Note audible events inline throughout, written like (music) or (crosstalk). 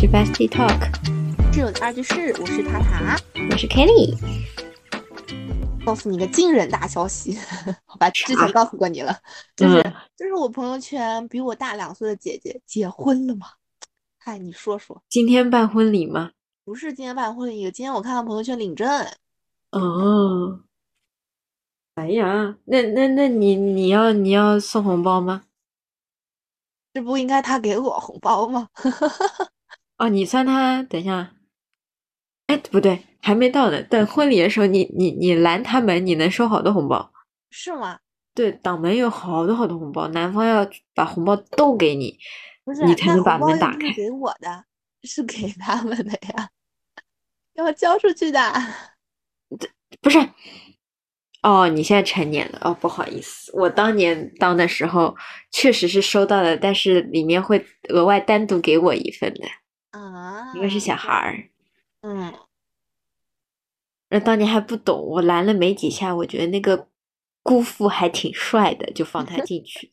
是 Bestie Talk，室友的二居室，我是塔塔。我是 Kelly。告诉你个惊人大消息，(laughs) 好吧，之前告诉过你了，就是就是我朋友圈比我大两岁的姐姐结婚了嘛。嗨，你说说，今天办婚礼吗？不是今天办婚礼，今天我看到朋友圈领证。哦，哎呀，那那那你你要你要送红包吗？这不应该他给我红包吗？(laughs) 哦，你算他，等一下，哎，不对，还没到呢。等婚礼的时候，你你你拦他们，你能收好多红包。是吗？对，挡门有好多好多红包，男方要把红包都给你，不是你才能把门打开。给我的，是给他们的呀。要交出去的，这不是哦。你现在成年了哦，不好意思，我当年当的时候确实是收到的，但是里面会额外单独给我一份的啊，一个是小孩儿。嗯，那当年还不懂，我拦了没几下，我觉得那个姑父还挺帅的，就放他 (laughs) 进去。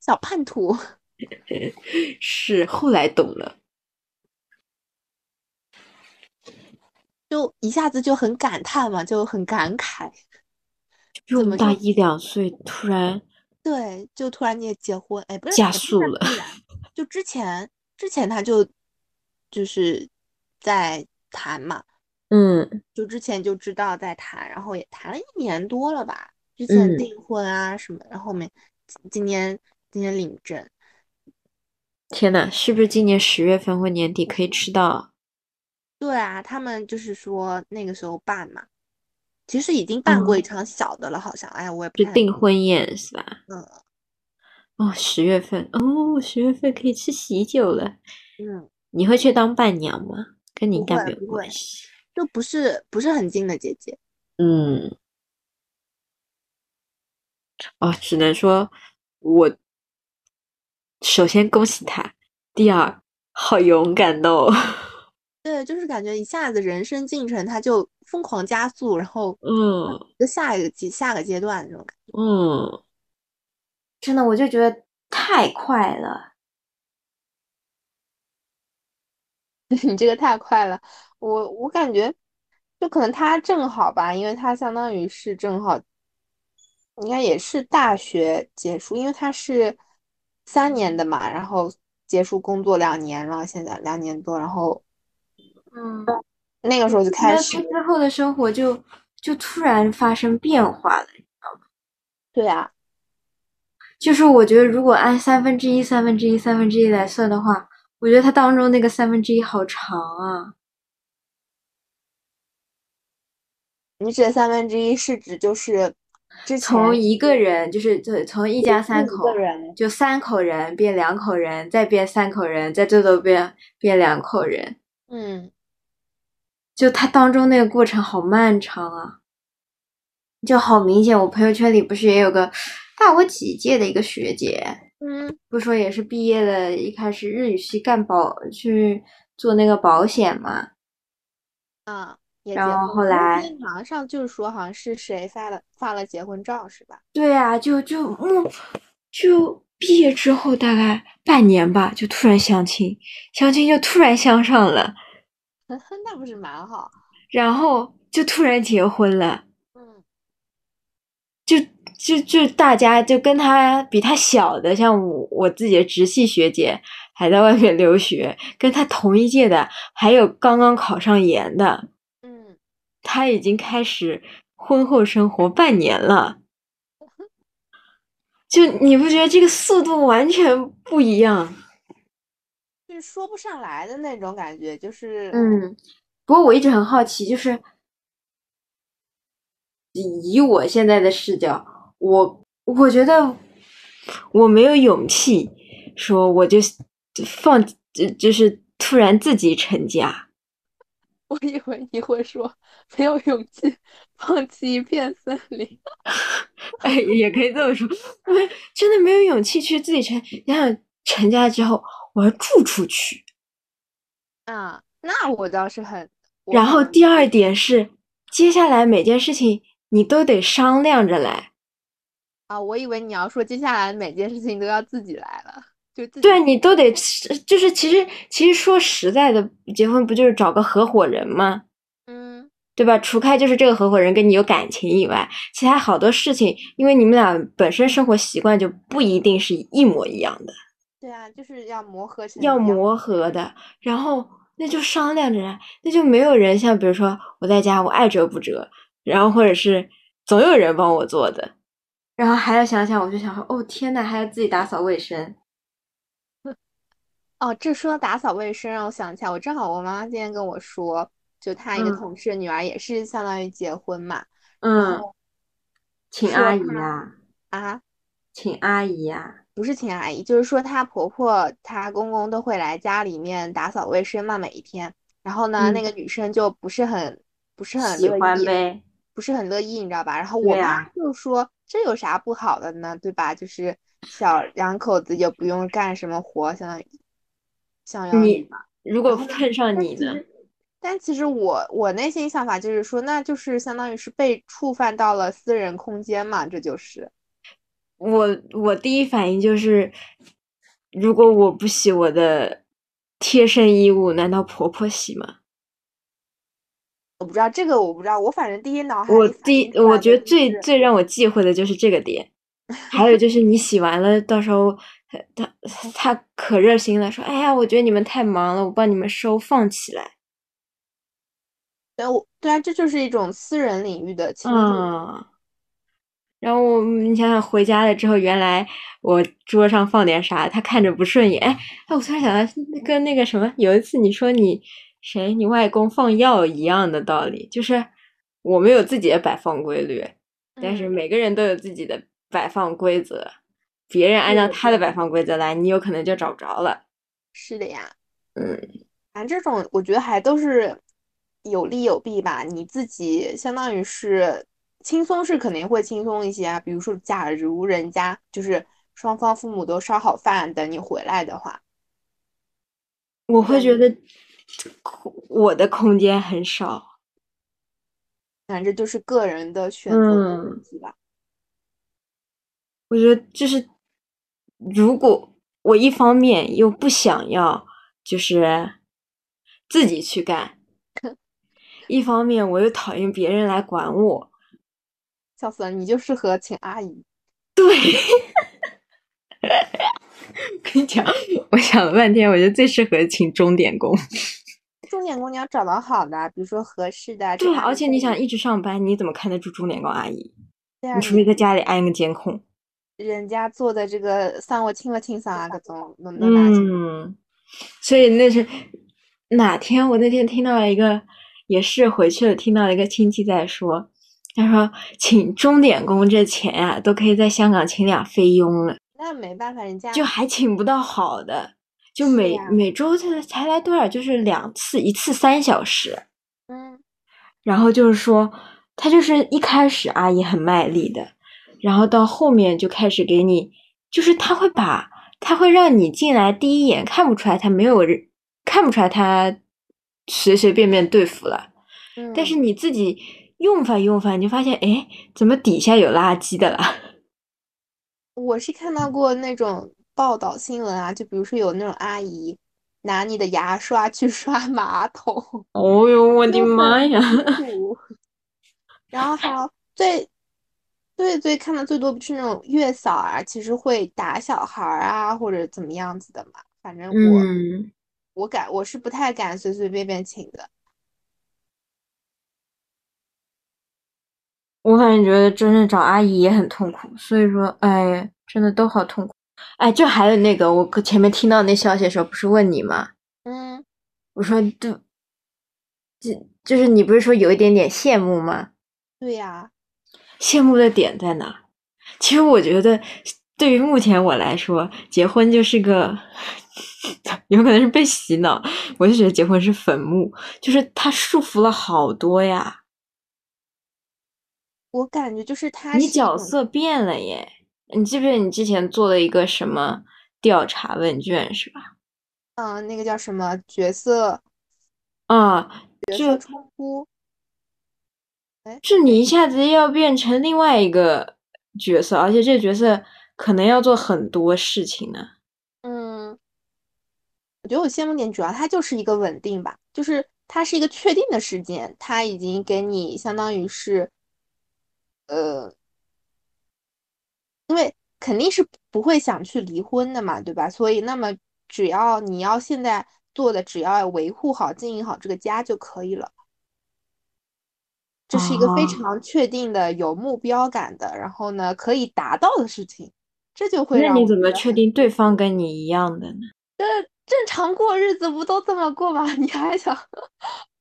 小叛徒 (laughs) 是后来懂了。就一下子就很感叹嘛，就很感慨，比我们大一两岁，突然对，就突然你也结婚，哎，不是加速了，就之前之前他就就是在谈嘛，嗯，就之前就知道在谈，然后也谈了一年多了吧，之前订婚啊什么，然后后面今年今年领证，天呐，是不是今年十月份或年底可以吃到？对啊，他们就是说那个时候办嘛，其实已经办过一场小的了，好像。哎，我也不就订婚宴是吧？嗯。哦，十月份哦，十月份可以吃喜酒了。嗯。你会去当伴娘吗？跟你应该没有关系。就不是不是很近的姐姐。嗯。哦，只能说我首先恭喜他，第二好勇敢哦。(laughs) 对，就是感觉一下子人生进程他就疯狂加速，然后嗯，就下一个阶下个阶段这种感觉。嗯，真的，我就觉得太快了。(laughs) 你这个太快了，我我感觉就可能他正好吧，因为他相当于是正好，应该也是大学结束，因为他是三年的嘛，然后结束工作两年了，现在两年多，然后。嗯，那个时候就开始之后的生活就就突然发生变化了，你知道吗？对啊，就是我觉得如果按三分之一、三分之一、三分之一来算的话，我觉得它当中那个三分之一好长啊。你指的三分之一是指就是从一个人，就是从从一家三口，就三口人变两口人，再变三口人，再最多变变两口人，嗯。就它当中那个过程好漫长啊，就好明显。我朋友圈里不是也有个大我几届的一个学姐，嗯，不说也是毕业了，一开始日语系干保去做那个保险嘛，嗯，然后后来网上就是说好像是谁发了发了结婚照是吧？对啊，就就嗯，就毕业之后大概半年吧，就突然相亲，相亲就突然相上了。(laughs) 那不是蛮好，然后就突然结婚了，嗯，就就就大家就跟他比他小的，像我我自己的直系学姐还在外面留学，跟他同一届的还有刚刚考上研的，嗯，他已经开始婚后生活半年了，就你不觉得这个速度完全不一样？就是说不上来的那种感觉，就是嗯，不过我一直很好奇，就是以我现在的视角，我我觉得我没有勇气说我就放，就就是突然自己成家。(laughs) 我以为你会说没有勇气放弃一片森林，(laughs) 哎，也可以这么说，因为真的没有勇气去自己成，你想成家之后。我要住出去，啊，那我倒是很。然后第二点是，接下来每件事情你都得商量着来。啊，我以为你要说接下来每件事情都要自己来了，就自己对你都得就是其实其实说实在的，结婚不就是找个合伙人吗？嗯对吧？除开就是这个合伙人跟你有感情以外，其他好多事情，因为你们俩本身生活习惯就不一定是一模一样的，对啊，就是要磨合成要磨合的。然后那就商量着来，那就没有人像比如说我在家我爱折不折，然后或者是总有人帮我做的，然后还要想想，我就想说，哦天呐，还要自己打扫卫生。哦，这说到打扫卫生，让我想起来，我正好我妈妈今天跟我说，就她一个嗯同事的女儿也是相当于结婚嘛，嗯，请阿姨啊、啊，请阿姨呀、不是请阿姨，就是说她婆婆、她公公都会来家里面打扫卫生嘛，每一天。然后呢，那嗯个女生就不是很不是很喜乐意，欢呗。不是很乐意，你知道吧？然后我妈就说这有啥不好的呢，对吧？就是小两口子也不用干什么活，相当于相当于你吧。如果碰上你呢？但其实我我内心想法就是说，那就是相当于是被触犯到了私人空间嘛，这就是。我我第一反应就是，如果我不洗我的贴身衣物，难道婆婆洗吗？我不知道这个，我不知道，我反正第一脑海我第我觉得最最让我忌讳的就是这个点，(laughs) 还有就是你洗完了，到时候他他他可热心了，说：“哎呀，我觉得你们太忙了，我帮你们收，放起来。对我对啊，这就是一种私人领域的”侵入。嗯，然后我你想想回家了之后，原来我桌上放点啥，他看着不顺眼，哎哎，我突然想到跟那个什么，有一次你说你谁你外公放药一样的道理，就是我们有自己的摆放规律，但是嗯每个人都有自己的摆放规则，别人按照他的摆放规则来，你有可能就找不着了。是的呀，嗯，反正这种我觉得还都是有利有弊吧。你自己相当于是轻松是肯定会轻松一些啊，比如说假如人家就是双方父母都烧好饭等你回来的话，我会觉得空我的空间很少。反正就是个人的选择的问嗯题吧。我觉得就是，如果我一方面又不想要，就是自己去干，(laughs) 一方面我又讨厌别人来管我。笑死了，你就适合请阿姨。(laughs) 对，(laughs) 跟你讲，我想了半天，我觉得最适合请钟点工。钟点工你要找到好的，比如说合适的。这对而且你想一直上班，你怎么看得住钟点工阿姨？对啊，你除非在家里安一个监控。人家做的这个桑我清了清桑啊，各种能能拿去。嗯，所以那是哪天？我那天听到了一个，也是回去了，听到了一个亲戚在说，他说请钟点工这钱啊、都可以在香港请俩菲佣了，那没办法，人家就还请不到好的，就每呀每周才才来多少，就是两次，一次三小时。嗯然后就是说，他就是一开始阿姨很卖力的，然后到后面就开始给你，就是他会把，他会让你进来第一眼看不出来他没有人，看不出来他随随便便对付了，嗯，但是你自己用法用法，你就发现，哎，怎么底下有垃圾的了？(laughs) 我是看到过那种报道新闻啊，就比如说有那种阿姨拿你的牙刷去 (laughs) 刷马桶，(laughs) 哦哟，我的妈呀！然后还有最最最看的最多不是那种月嫂啊，其实会打小孩儿啊，或者怎么样子的嘛。反正我、嗯，我敢我是不太敢随随便便请的。我反正觉得真的找阿姨也很痛苦，所以说，哎，真的都好痛苦。哎，就还有那个，我可前面听到那消息的时候，不是问你吗？嗯我说，就，就就是你不是说有一点点羡慕吗？对呀、羡慕的点在哪？其实我觉得，对于目前我来说，结婚就是个，(laughs) 有可能是被洗脑，我就觉得结婚是坟墓，就是它束缚了好多呀。我感觉就是他你角色变了耶！你记不记得你之前做了一个什么调查问卷是吧？嗯，那个叫什么角色啊，角就色冲突，就你一下子要变成另外一个角色，而且这个角色可能要做很多事情呢。嗯，我觉得我羡慕点主要它就是一个稳定吧，就是它是一个确定的事件，它已经给你相当于是，呃，因为肯定是不会想去离婚的嘛，对吧？所以那么只要你要现在做的，只要维护好、经营好这个家就可以了。这是一个非常确定的、有目标感的，然后呢可以达到的事情，这就会让那你怎么确定对方跟你一样的呢？这正常过日子不都这么过吗？(laughs) 你还想，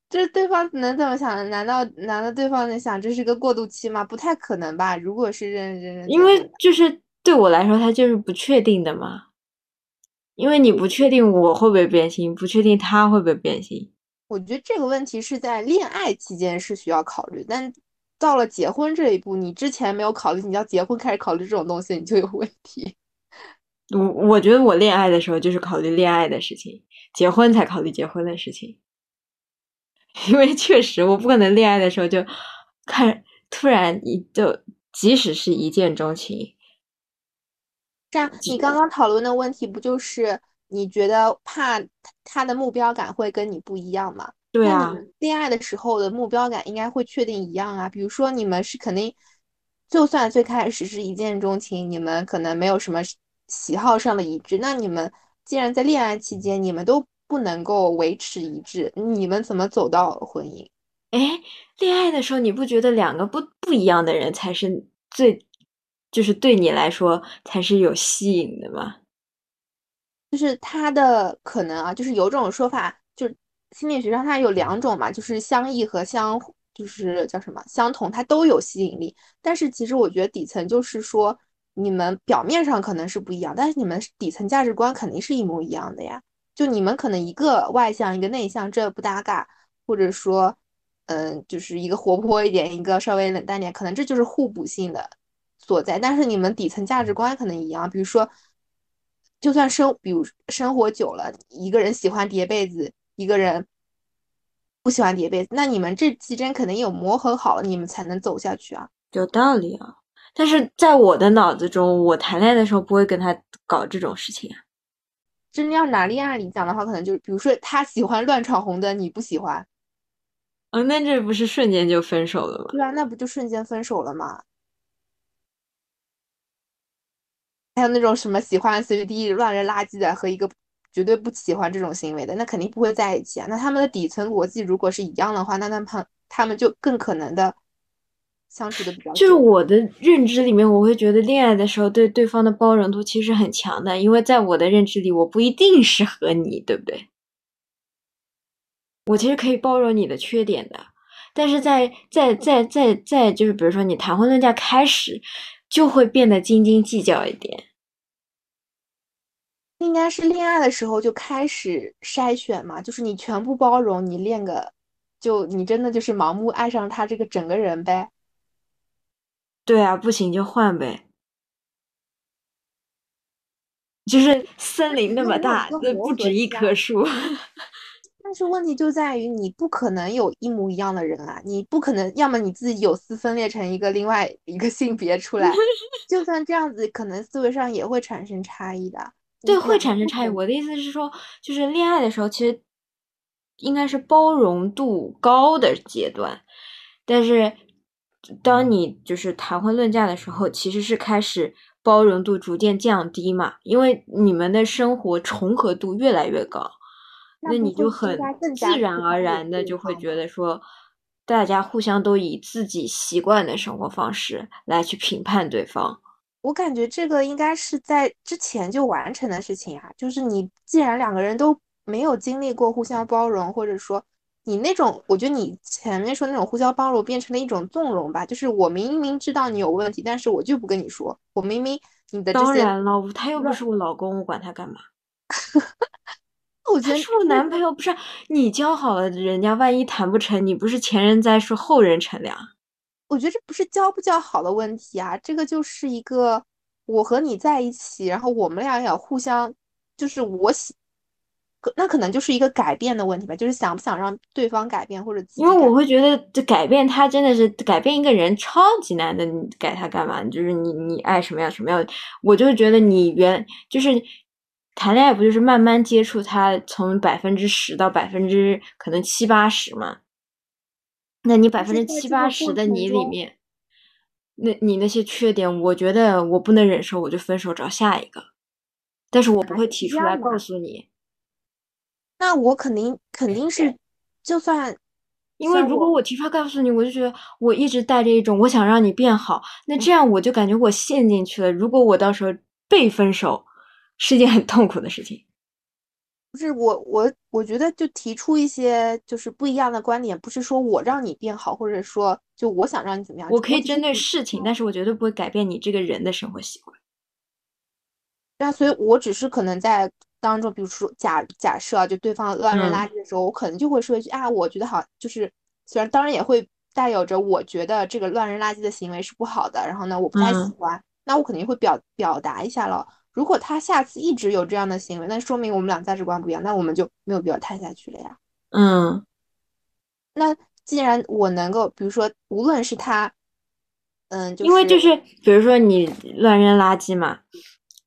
这对方能怎么想？难道难道对方能想这是个过渡期吗？不太可能吧。如果是认认真，因为就是对我来说，他就是不确定的嘛。因为你不确定我会不会变心，不确定他会不会变心。我觉得这个问题是在恋爱期间是需要考虑，但到了结婚这一步，你之前没有考虑，你要结婚开始考虑这种东西，你就有问题。我我觉得我恋爱的时候就是考虑恋爱的事情，结婚才考虑结婚的事情，因为确实我不可能恋爱的时候就看突然一就即使是一见钟情。这样，你刚刚讨论的问题不就是？你觉得怕他的目标感会跟你不一样吗？对啊，恋爱的时候的目标感应该会确定一样啊。比如说你们是肯定，就算最开始是一见钟情，你们可能没有什么喜好上的一致，那你们既然在恋爱期间你们都不能够维持一致，你们怎么走到婚姻？哎，恋爱的时候你不觉得两个不不一样的人才是最，就是对你来说才是有吸引的吗？就是他的可能啊，就是有种说法，就是心理学上它有两种嘛，就是相异和相，就是叫什么相同，它都有吸引力。但是其实我觉得底层就是说，你们表面上可能是不一样，但是你们底层价值观肯定是一模一样的呀。就你们可能一个外向，一个内向，这不搭嘎，或者说，嗯，就是一个活泼一点，一个稍微冷淡点，可能这就是互补性的所在。但是你们底层价值观可能一样，比如说。就算生，比如生活久了，一个人喜欢叠被子，一个人不喜欢叠被子，那你们这期间肯定有磨合好，你们才能走下去啊。有道理啊，但是在我的脑子中，我谈恋爱的时候不会跟他搞这种事情啊。真要拿恋爱里讲的话，可能就是，比如说他喜欢乱闯红灯，你不喜欢，啊，那这不是瞬间就分手了吗？对啊，那不就瞬间分手了吗？还有那种什么喜欢随地乱扔垃圾的和一个绝对不喜欢这种行为的，那肯定不会在一起啊。那他们的底层逻辑如果是一样的话，那他们他们就更可能的相处的比较。就是我的认知里面，我会觉得恋爱的时候对对方的包容度其实很强的，因为在我的认知里，我不一定适合你，对不对？我其实可以包容你的缺点的，但是在在在在在就是比如说你谈婚论嫁开始，就会变得斤斤计较一点。应该是恋爱的时候就开始筛选嘛，就是你全部包容，你练个，就你真的就是盲目爱上他这个整个人呗。对啊，不行就换呗。就是森林那么大，那不止一棵树。(laughs) 但是问题就在于你不可能有一模一样的人啊，你不可能，要么你自己有丝分裂成一个另外一个性别出来，就算这样子，可能思维上也会产生差异的。对，会产生差异。我的意思是说，就是恋爱的时候，其实应该是包容度高的阶段，但是当你就是谈婚论嫁的时候，其实是开始包容度逐渐降低嘛，因为你们的生活重合度越来越高，那你就很自然而然的就会觉得说，大家互相都以自己习惯的生活方式来去评判对方。我感觉这个应该是在之前就完成的事情啊，就是你既然两个人都没有经历过互相包容，或者说你那种，我觉得你前面说那种互相包容变成了一种纵容吧，就是我明明知道你有问题，但是我就不跟你说，我明明你的当然了，他又不是我老公，我管他干嘛？(laughs) 我觉得是我男朋友，不是你交好了人家，万一谈不成，你不是前人栽树后人乘凉？我觉得这不是交不交好的问题啊，这个就是一个我和你在一起，然后我们俩要互相，就是我喜，那可能就是一个改变的问题吧，就是想不想让对方改变或者因为我会觉得这改变他真的是改变一个人超级难的，你改他干嘛？就是你你爱什么样什么样，我就觉得你原就是谈恋爱不就是慢慢接触他，从百分之十到百分之可能七八十嘛？那你百分之七八十的你里面，那你那些缺点，我觉得我不能忍受，我就分手找下一个。但是我不会提出来告诉你。那我肯定肯定是，就算，因为如果我提出来告诉你，我就觉得我一直带着一种我想让你变好，那这样我就感觉我陷进去了。如果我到时候被分手，是一件很痛苦的事情。不是我我我觉得就提出一些就是不一样的观点，不是说我让你变好，或者说就我想让你怎么样。我可以针对事情，但是我绝对不会改变你这个人的生活习惯。对啊，所以我只是可能在当中，比如说假假设啊，就对方乱扔垃圾的时候，我可能就会说一句啊，我觉得好，就是虽然当然也会带有着我觉得这个乱扔垃圾的行为是不好的，然后呢，我不太喜欢，那我肯定会表表达一下了。如果他下次一直有这样的行为，那说明我们俩价值观不一样，那我们就没有必要谈下去了呀。嗯，那既然我能够，比如说，无论是他，嗯，因为就是比如说你乱扔垃圾嘛。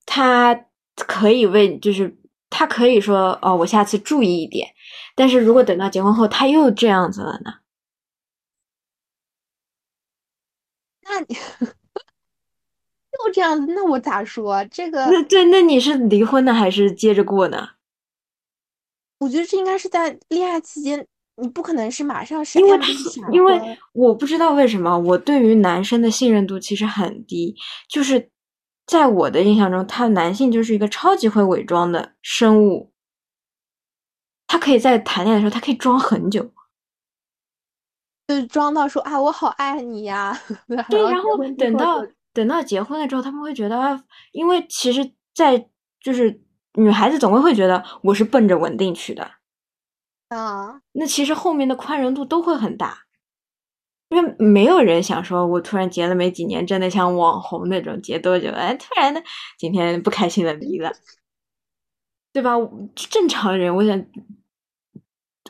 他可以为，就是他可以说哦，我下次注意一点。但是如果等到结婚后他又这样子了呢？那你 (laughs) 又这样子，那我咋说这个？那对，那你是离婚呢，还是接着过呢？我觉得这应该是在恋爱期间，你不可能是马上是因为因为我不知道为什么我对于男生的信任度其实很低，就是。在我的印象中，他男性就是一个超级会伪装的生物。他可以在谈恋爱的时候，他可以装很久，就装到说啊，我好爱你呀。(laughs) 对，然后等到等到结婚了之后，他们会觉得啊，因为其实，在就是女孩子总会会觉得我是奔着稳定去的啊。那其实后面的宽容度都会很大。因为没有人想说，我突然结了没几年，真的像网红那种结多久，哎，突然的今天不开心的离了，对吧？正常人，我想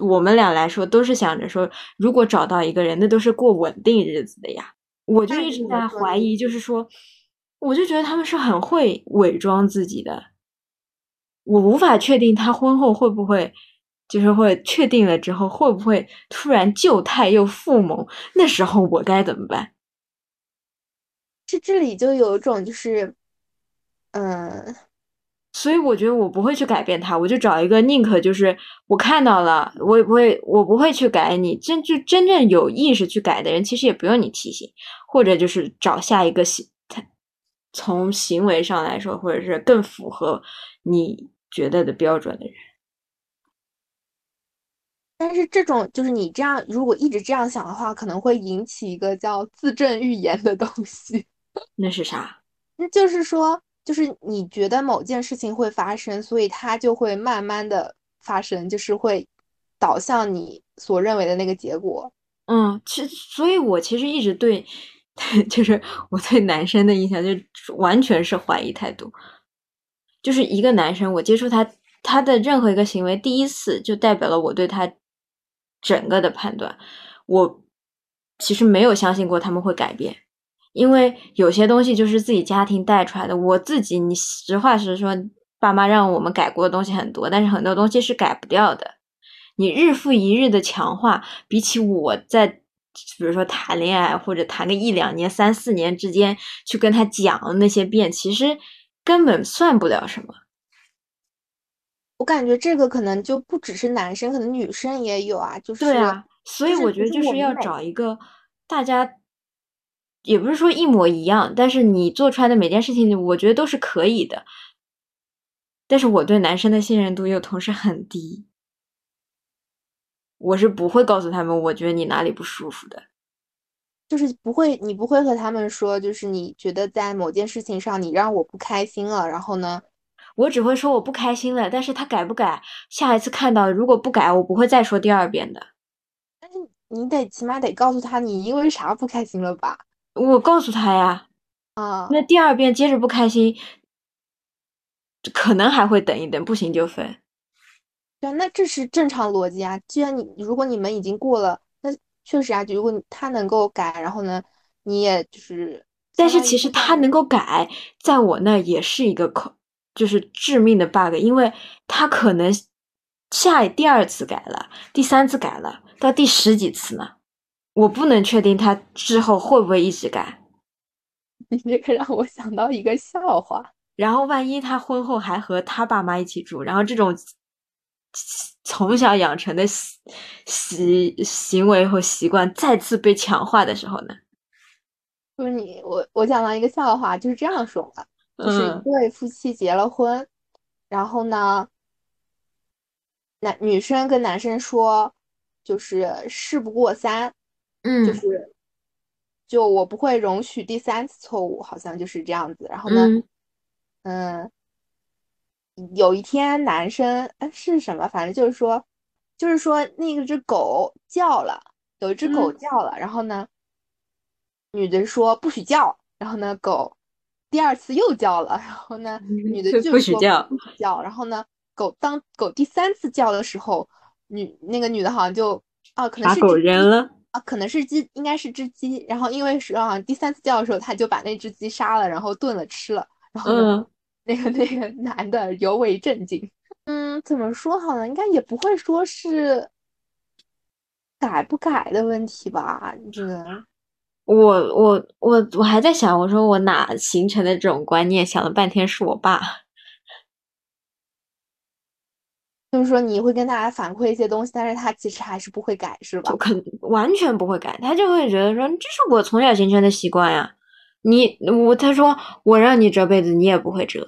我们俩来说都是想着说，如果找到一个人，那都是过稳定日子的呀。我就一直在怀疑，就是说，我就觉得他们是很会伪装自己的，我无法确定他婚后会不会。就是会确定了之后，会不会突然旧态又复萌？那时候我该怎么办？是这里就有一种就是，嗯，所以我觉得我不会去改变他，我就找一个宁可就是我看到了，我也不会，我不会去改你。真就真正有意识去改的人，其实也不用你提醒，或者就是找下一个行，他从行为上来说，或者是更符合你觉得的标准的人。但是这种就是你这样，如果一直这样想的话，可能会引起一个叫自证预言的东西。(laughs) 那是啥？那就是说，就是你觉得某件事情会发生，所以它就会慢慢的发生，就是会导向你所认为的那个结果。嗯，其，所以我其实一直对，(laughs) 就是我对男生的印象就完全是怀疑态度。就是一个男生，我接触他，他的任何一个行为，第一次就代表了我对他。整个的判断，我其实没有相信过他们会改变，因为有些东西就是自己家庭带出来的。我自己，你实话实说，爸妈让我们改过的东西很多，但是很多东西是改不掉的。你日复一日的强化，比起我在比如说谈恋爱或者谈个一两年、三四年之间去跟他讲那些遍，其实根本算不了什么。我感觉这个可能就不只是男生，可能女生也有啊。就是对啊，所以我觉得就是要找一个大家，也不是说一模一样，但是你做出来的每件事情，我觉得都是可以的。但是我对男生的信任度又同时很低，我是不会告诉他们，我觉得你哪里不舒服的，就是不会，你不会和他们说，就是你觉得在某件事情上你让我不开心了，然后呢？我只会说我不开心了，但是他改不改，下一次看到如果不改，我不会再说第二遍的。但是你得起码得告诉他你因为啥不开心了吧？我告诉他呀，啊，那第二遍接着不开心，可能还会等一等，不行就分。对，那这是正常逻辑啊。既然你如果你们已经过了，那确实啊，如果他能够改，然后呢，你也就是，但是其实他能够改，在我那也是一个口。就是致命的 bug，因为他可能下第二次改了，第三次改了，到第十几次呢，我不能确定他之后会不会一直改。(laughs) 你这个让我想到一个笑话。(laughs) 然后万一他婚后还和他爸妈一起住，然后这种从小养成的习习行为和习惯再次被强化的时候呢？就是你我我讲到一个笑话，就是这样说的，就是一对夫妻结了婚，然后呢，男女生跟男生说，就是事不过三，嗯，就是就我不会容许第三次错误，好像就是这样子。然后呢，嗯，有一天男生哎是什么？反正就是说，就是说那个只狗叫了，有一只狗叫了，然后呢。女的说不许叫，然后呢，狗第二次又叫了，然后呢，女的就不许叫，不许叫，然后呢，狗当狗第三次叫的时候，女那个女的好像就啊，可能是把狗人了啊，可能是鸡，应该是只鸡，然后因为是好像第三次叫的时候，他就把那只鸡杀了，然后炖了吃了，然后呢，那个那个男的尤为震惊，嗯，怎么说好呢？应该也不会说是改不改的问题吧，这个。我我我我还在想，我说我哪形成的这种观念？想了半天是我爸，(laughs) 就是说你会跟大家反馈一些东西，但是他其实还是不会改，是吧？就肯完全不会改，他就会觉得说这是我从小形成的习惯呀。你我他说我让你折被子，你也不会折，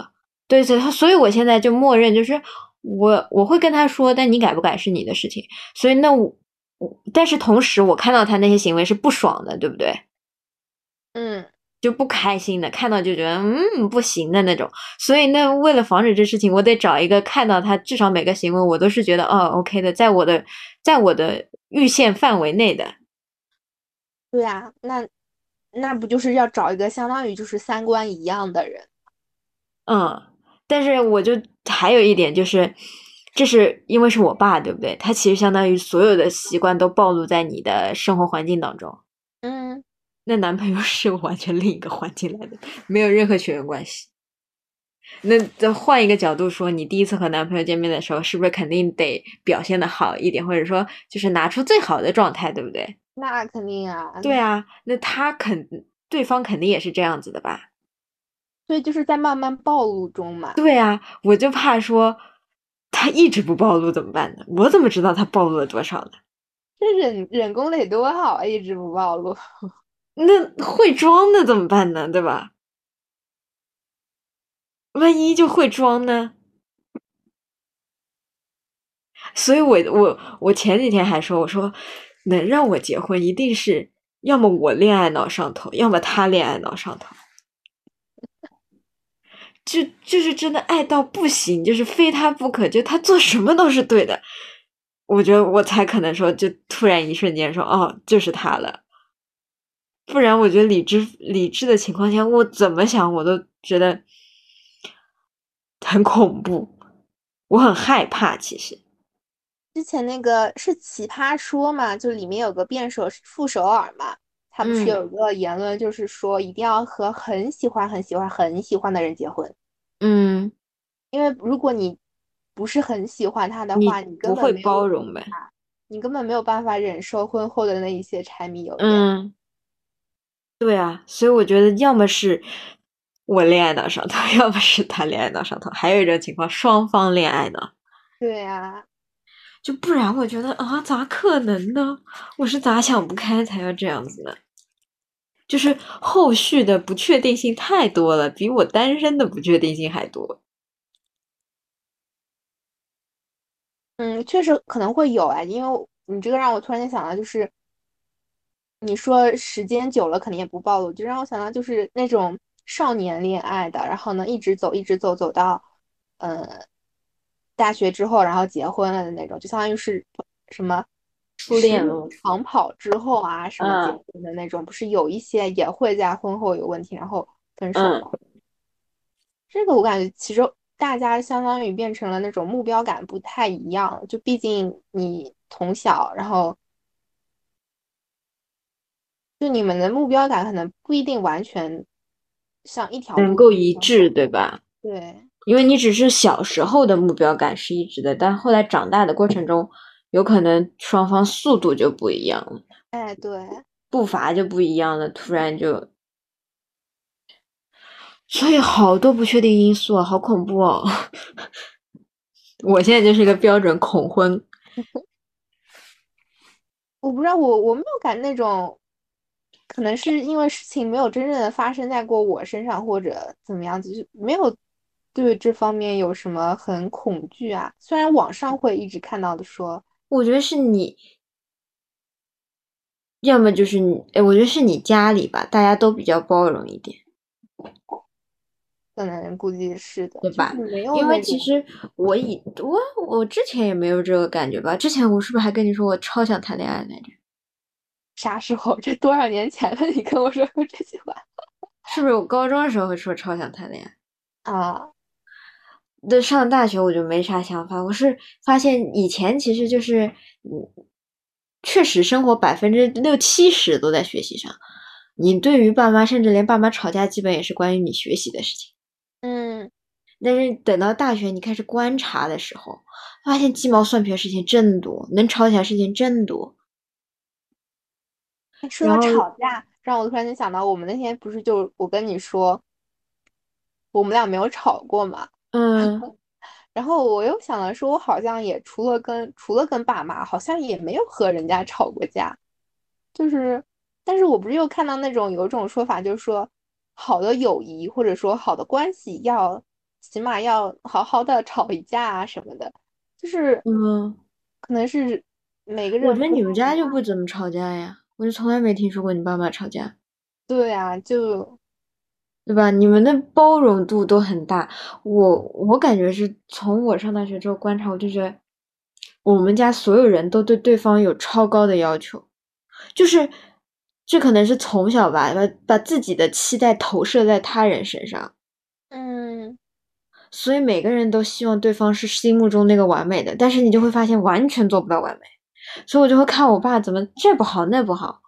对，所以他所以我现在就默认就是我我会跟他说，但你改不改是你的事情。所以那我。但是同时，我看到他那些行为是不爽的，对不对？嗯，就不开心的，看到就觉得嗯不行的那种。所以那为了防止这事情，我得找一个看到他至少每个行为我都是觉得哦 OK 的，在我的在我的预限范围内的。对呀，那那不就是要找一个相当于就是三观一样的人？嗯，但是我就还有一点就是。这是因为是我爸，对不对？他其实相当于所有的习惯都暴露在你的生活环境当中。嗯，那男朋友 (laughs) 是完全另一个环境来的，没有任何血缘关系。那再换一个角度说，你第一次和男朋友见面的时候，是不是肯定得表现的好一点，或者说就是拿出最好的状态，对不对？那肯定啊。对啊，那他肯对方肯定也是这样子的吧？所以就是在慢慢暴露中嘛。对啊，我就怕说。他一直不暴露怎么办呢？我怎么知道他暴露了多少呢？这忍忍功得多好啊！一直不暴露，那会装的怎么办呢？对吧？万一就会装呢？所以我我我前几天还说，我说能让我结婚，一定是要么我恋爱脑上头，要么他恋爱脑上头。就就是真的爱到不行，就是非他不可，就他做什么都是对的。我觉得我才可能说，就突然一瞬间说，哦，就是他了。不然，我觉得理智理智的情况下，我怎么想我都觉得很恐怖，我很害怕。其实之前那个是奇葩说嘛，就里面有个辩手傅首尔嘛。他不是有一个言论，就是说一定要和很喜欢、很喜欢、很喜欢的人结婚。嗯，因为如果你不是很喜欢他的话，你根本不会包容呗，你根本没有办法忍受婚后的那一些柴米油盐。嗯，对啊，所以我觉得要么是我恋爱脑上头，(laughs) 要么是他恋爱脑上头，还有一种情况，双方恋爱脑。对呀。就不然，我觉得啊，咋可能呢？我是咋想不开才要这样子呢？就是后续的不确定性太多了，比我单身的不确定性还多。嗯，确实可能会有啊，因为你这个让我突然间想到，就是你说时间久了肯定也不暴露，就让我想到就是那种少年恋爱的，然后呢一直走，一直走，走到呃。大学之后，然后结婚了的那种，就相当于是什么初恋长跑之后啊，什么结婚的那种，不是有一些也会在婚后有问题，然后分手吗？这个我感觉其实大家相当于变成了那种目标感不太一样，就毕竟你从小，然后就你们的目标感可能不一定完全像一条能够一致，对吧？对。因为你只是小时候的目标感是一致的，但后来长大的过程中，有可能双方速度就不一样了。哎，对，步伐就不一样了，突然就，所以好多不确定因素啊，好恐怖哦！(laughs) 我现在就是一个标准恐婚。(laughs) 我不知道，我我没有感那种，可能是因为事情没有真正的发生在过我身上，或者怎么样子，就没有对这方面有什么很恐惧啊。虽然网上会一直看到的说，我觉得是你，要么就是你，哎，我觉得是你家里吧，大家都比较包容一点。可能估计是的，对吧？因为其实我以我我之前也没有这个感觉吧。之前我是不是还跟你说我超想谈恋爱来着？啥时候？这多少年前了？你跟我说过这句话？(laughs) 是不是我高中的时候会说超想谈恋爱啊？那上大学我就没啥想法。我是发现以前其实就是嗯，确实生活百分之六七十都在学习上。你对于爸妈，甚至连爸妈吵架，基本也是关于你学习的事情。嗯，但是等到大学你开始观察的时候，发现鸡毛蒜皮的事情真多，能吵起来事情真多。说到吵架，让我突然间想到，我们那天不是就我跟你说，我们俩没有吵过嘛？嗯。(laughs) 然后我又想了，说我好像也除了跟除了跟爸妈，好像也没有和人家吵过架。就是，但是我不是又看到那种有一种说法，就是说。好的友谊或者说好的关系，要起码要好好的吵一架啊什么的，就是嗯，可能是每个人。我觉得你们家就不怎么吵架呀，我就从来没听说过你爸妈吵架。对啊，就对吧？你们的包容度都很大，我我感觉是从我上大学之后观察，我就觉得我们家所有人都对对方有超高的要求，就是。这可能是从小吧，把把自己的期待投射在他人身上，嗯，所以每个人都希望对方是心目中那个完美的，但是你就会发现完全做不到完美，所以我就会看我爸怎么这不好那不好，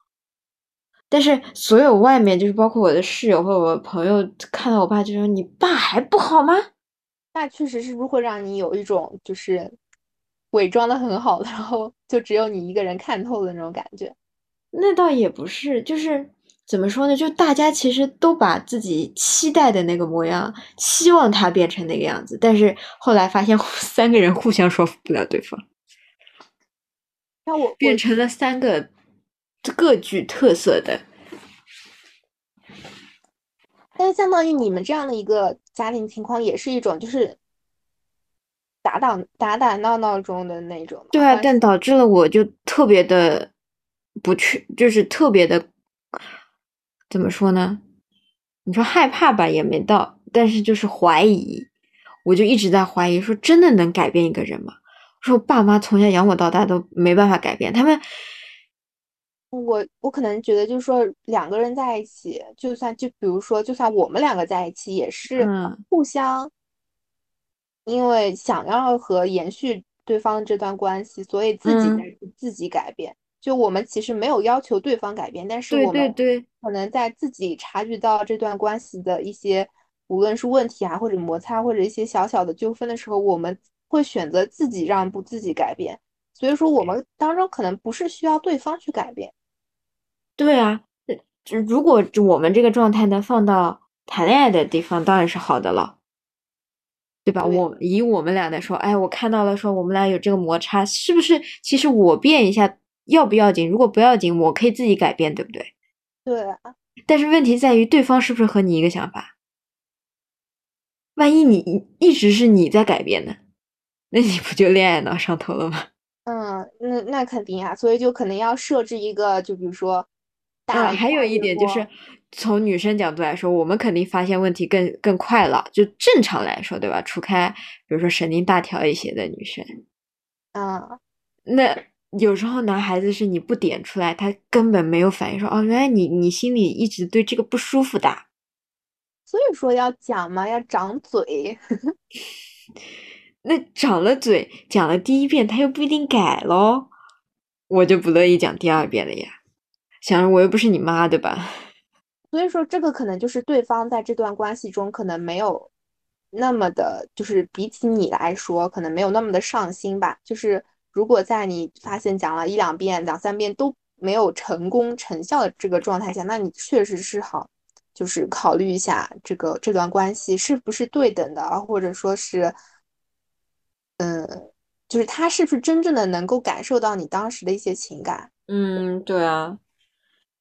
但是所有外面就是包括我的室友或者我朋友看到我爸就说你爸还不好吗？那确实是不是会让你有一种就是伪装的很好，然后就只有你一个人看透的那种感觉。那倒也不是，就是怎么说呢？就大家其实都把自己期待的那个模样，希望他变成那个样子，但是后来发现 (laughs) 三个人互相说服不了对方，那我变成了三个各具特色的。但是相当于你们这样的一个家庭情况，也是一种就是打打打打闹闹中的那种。对啊，但导致了我就特别的。不去，就是特别的，怎么说呢？你说害怕吧，也没到，但是就是怀疑，我就一直在怀疑，说真的能改变一个人吗？说爸妈从小养我到大都没办法改变他们。我我可能觉得，就是说两个人在一起，就算就比如说，就算我们两个在一起，也是互相，因为想要和延续对方这段关系，所以自己在自己改变。就我们其实没有要求对方改变，但是我们可能在自己察觉到这段关系的一些，无论是问题啊，或者摩擦，或者一些小小的纠纷的时候，我们会选择自己让步，自己改变。所以说，我们当中可能不是需要对方去改变。对啊，如果我们这个状态能放到谈恋爱的地方，当然是好的了，对吧？我以我们俩来说，哎，我看到了，说我们俩有这个摩擦，是不是？其实我变一下。要不要紧？如果不要紧，我可以自己改变，对不对？对啊。但是问题在于，对方是不是和你一个想法？万一你一直是你在改变呢？那你不就恋爱脑上头了吗？嗯，那那肯定啊，所以就可能要设置一个，就比如说，啊，还有一点就是，从女生角度来说，我们肯定发现问题更更快了。就正常来说，对吧？除开比如说神经大条一些的女生，啊，那。有时候男孩子是你不点出来，他根本没有反应，说哦，原来你你心里一直对这个不舒服的，所以说要讲嘛，要长嘴。(laughs) 那长了嘴，讲了第一遍，他又不一定改咯，我就不乐意讲第二遍了呀。想着我又不是你妈，对吧？(laughs) 所以说这个可能就是对方在这段关系中可能没有那么的，就是比起你来说，可能没有那么的上心吧。就是如果在你发现讲了一两遍、两三遍都没有成功成效的这个状态下，那你确实是好，就是考虑一下这个这段关系是不是对等的，或者说是，嗯，就是他是不是真正的能够感受到你当时的一些情感。嗯，对啊。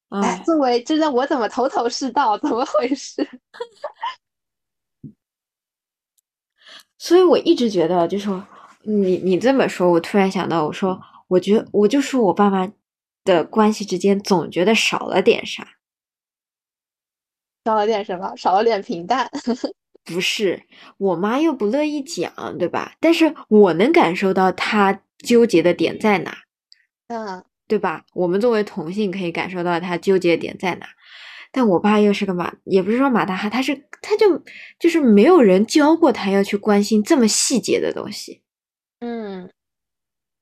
哎，作为真的，我怎么头头是道？怎么回事？(laughs) 所以我一直觉得，就说你你这么说，我突然想到，我说，我觉得我就说我爸妈的关系之间总觉得少了点啥，少了点什么？少了点平淡。(laughs) 不是，我妈又不乐意讲，对吧？但是我能感受到她纠结的点在哪。嗯。对吧？我们作为同性可以感受到她纠结点在哪，但我爸又是个马，也不是说马大哈，他是他就就是没有人教过他要去关心这么细节的东西，嗯，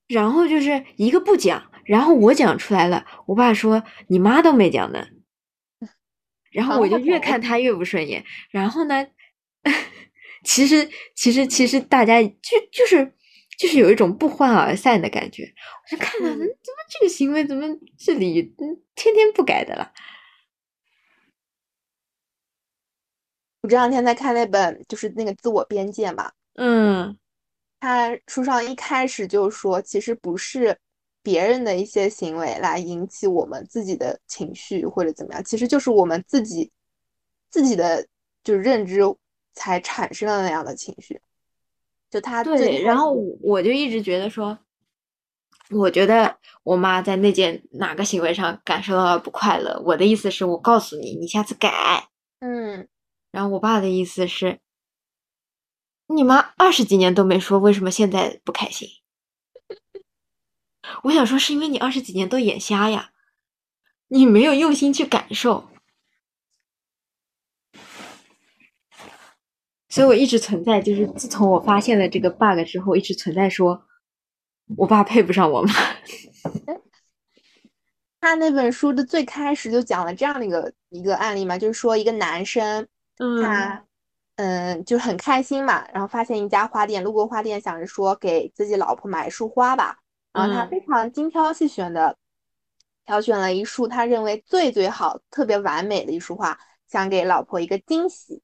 然后就是一个不讲，然后我讲出来了，我爸说你妈都没讲呢，然后我就越看他越不顺眼，然后呢，(laughs) 其实其实其实大家就就是。就是有一种不欢而散的感觉，我就看到，嗯，怎么这个行为怎么这里嗯天天不改的了？我这两天在看那本，就是那个自我边界嘛，嗯，他书上一开始就说，其实不是别人的一些行为来引起我们自己的情绪或者怎么样，其实就是我们自己自己的就是认知才产生了那样的情绪。就他对，然后我就一直觉得说，我觉得我妈在那件哪个行为上感受到了不快乐。我的意思是我告诉你，你下次改。嗯，然后我爸的意思是，你妈二十几年都没说，为什么现在不开心？我想说，是因为你二十几年都眼瞎呀，你没有用心去感受。所以我一直存在，就是自从我发现了这个 bug 之后，一直存在说，我爸配不上我妈。(laughs) 他那本书的最开始就讲了这样的一个一个案例嘛，就是说一个男生，他嗯就很开心嘛，然后发现一家花店，路过花店，想着说给自己老婆买一束花吧，然后他非常精挑细选的挑选了一束他认为最最好、特别完美的一束花，想给老婆一个惊喜。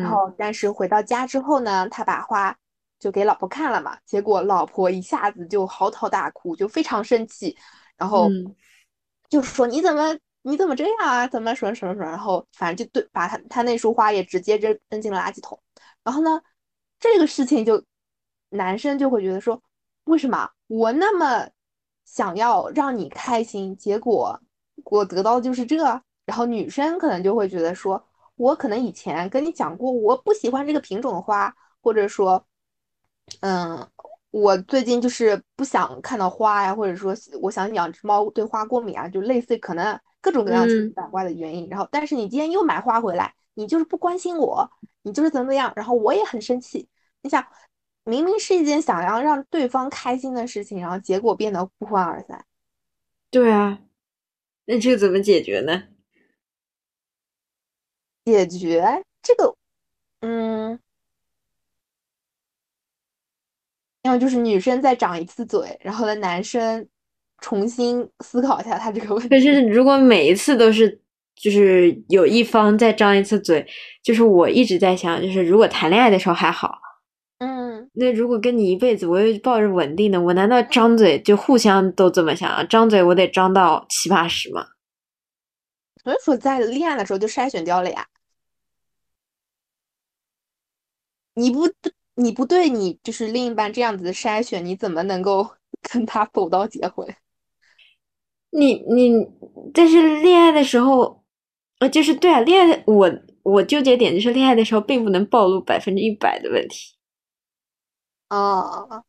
然后，但是回到家之后呢，他把花就给老婆看了嘛，结果老婆一下子就嚎啕大哭，就非常生气，然后就说你怎么你怎么这样啊？怎么什么什么什么？然后反正就对，把他他那束花也直接扔扔进了垃圾桶。然后呢，这个事情就男生就会觉得说，为什么我那么想要让你开心，结果我得到的就是这？然后女生可能就会觉得说。我可能以前跟你讲过，我不喜欢这个品种的花，或者说，嗯，我最近就是不想看到花呀，或者说我想养只猫，对花过敏啊，就类似可能各种各样奇奇怪怪的原因。然后，但是你今天又买花回来，你就是不关心我，你就是怎么样，然后我也很生气。你想，明明是一件想要让对方开心的事情，然后结果变得不欢而散。对啊，那这个怎么解决呢？解决这个，嗯，要么就是女生再长一次嘴，然后呢，男生重新思考一下他这个问题。可是如果每一次都是，就是有一方再张一次嘴，就是我一直在想，就是如果谈恋爱的时候还好，嗯，那如果跟你一辈子，我又抱着稳定的，我难道张嘴就互相都这么想啊？张嘴我得张到七八十吗？所以说，在恋爱的时候就筛选掉了呀。你不你不对你就是另一半这样子的筛选，你怎么能够 (laughs) 跟他走到结婚？(laughs) 你你但是恋爱的时候，呃，就是对啊，恋爱我我纠结点就是恋爱的时候并不能暴露百分之一百的问题。哦，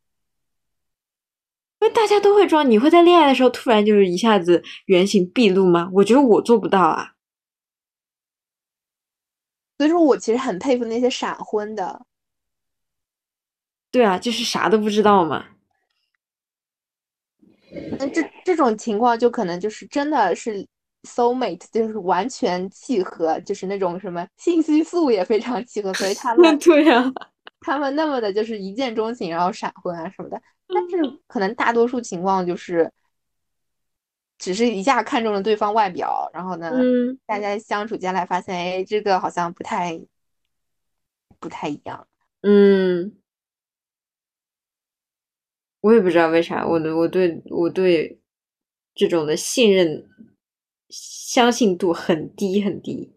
因为大家都会装，你会在恋爱的时候突然就是一下子原形毕露吗？我觉得我做不到啊。所以说我其实很佩服那些闪婚的。对啊，就是啥都不知道嘛。那这这种情况就可能就是真的是 soul mate，就是完全契合，就是那种什么信息素也非常契合，所以他们 (laughs) 对啊，他们那么的就是一见钟情，然后闪婚啊什么的。但是可能大多数情况就是，只是一下看中了对方外表，然后呢，大家相处下来发现，哎，这个好像不太不太一样。嗯，我也不知道为啥，我的我对我对这种的信任相信度很低很低。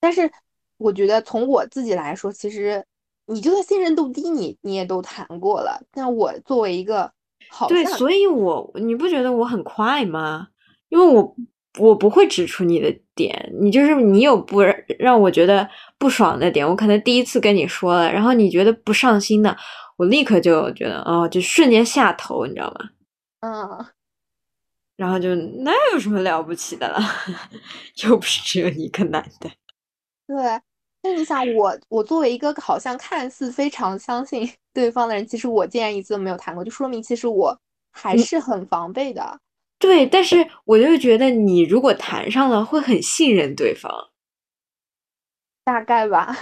但是我觉得从我自己来说，其实。你就算信任度低，你你也都谈过了。但我作为一个好对，所以我你不觉得我很快吗？因为我我不会指出你的点，你就是你有不让我觉得不爽的点，我可能第一次跟你说了，然后你觉得不上心的，我立刻就觉得哦，就瞬间下头，你知道吗？嗯，然后就那有什么了不起的了？(laughs) 又不是只有你一个男的。对。那你想，我我作为一个好像看似非常相信 (laughs) 对方的人，其实我竟然一次都没有谈过，就说明其实我还是很防备的。对，但是我就觉得你如果谈上了，会很信任对方。大概吧。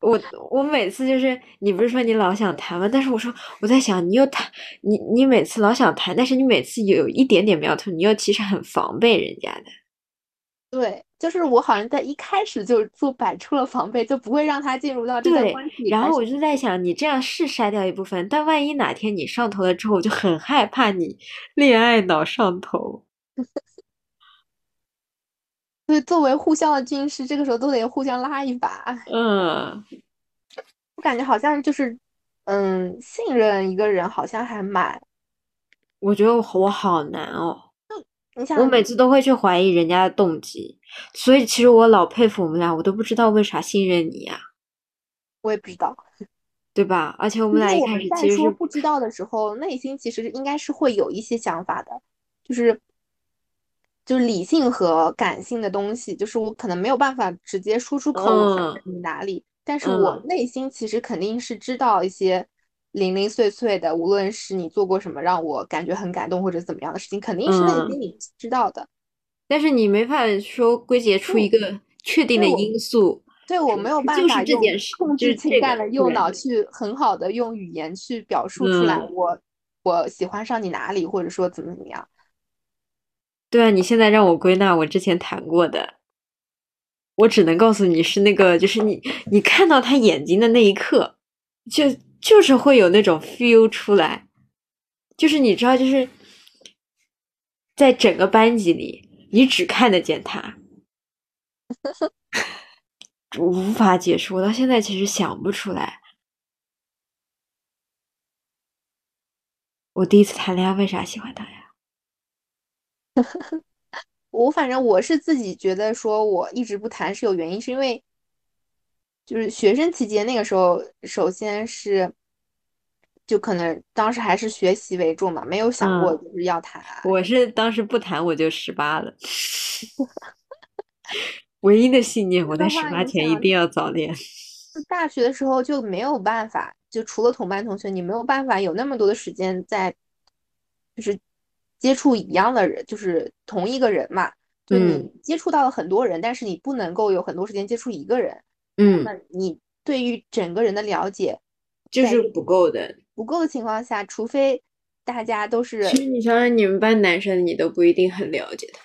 我我每次就是你不是说你老想谈吗？但是我说我在想，你又谈你你每次老想谈，但是你每次有一点点苗头，你又其实很防备人家的。对。就是我好像在一开始就就摆出了防备，就不会让他进入到这段关系。然后我就在想，你这样是筛掉一部分，但万一哪天你上头了之后，我就很害怕你恋爱脑上头。所以作为互相的军师，这个时候都得互相拉一把。嗯，我感觉好像就是，嗯，信任一个人好像还蛮……我觉得我我好难哦。(laughs) 你想，我每次都会去怀疑人家的动机，所以其实我老佩服我们俩，我都不知道为啥信任你呀。我也不知道，(laughs) 对吧？而且我们俩一开始其实说不知道的时候，内心其实应该是会有一些想法的，就是就是理性和感性的东西，就是我可能没有办法直接说出口你哪里，但是我内心其实肯定是知道一些。零零碎碎的，无论是你做过什么让我感觉很感动或者怎么样的事情，肯定是内心你知道的。但是你没法说归结出一个确定的因素。对我没有办法用控制情感的右脑去很好的用语言去表述出来，我我喜欢上你哪里，或者说怎么怎么样。对啊，你现在让我归纳我之前谈过的，我只能告诉你是那个，就是你你看到他眼睛的那一刻，就。就是会有那种 feel 出来，就是你知道，就是在整个班级里，你只看得见他，(laughs) 无法解释。我到现在其实想不出来，我第一次谈恋爱为啥喜欢他呀？(laughs) 我反正我是自己觉得，说我一直不谈是有原因，是因为。就是学生期间那个时候，首先是，就可能当时还是学习为重嘛，没有想过就是要谈。我是当时不谈我就十八了，(laughs) 唯一的信念，我在十八前一定要早恋。大学的时候就没有办法，就除了同班同学，你没有办法有那么多的时间在，就是接触一样的人，就是同一个人嘛。就你接触到了很多人，但是你不能够有很多时间接触一个人。嗯，那你对于整个人的了解就是不够的，不够的情况下，除非大家都是，其实你想想，你们班男生你都不一定很了解他。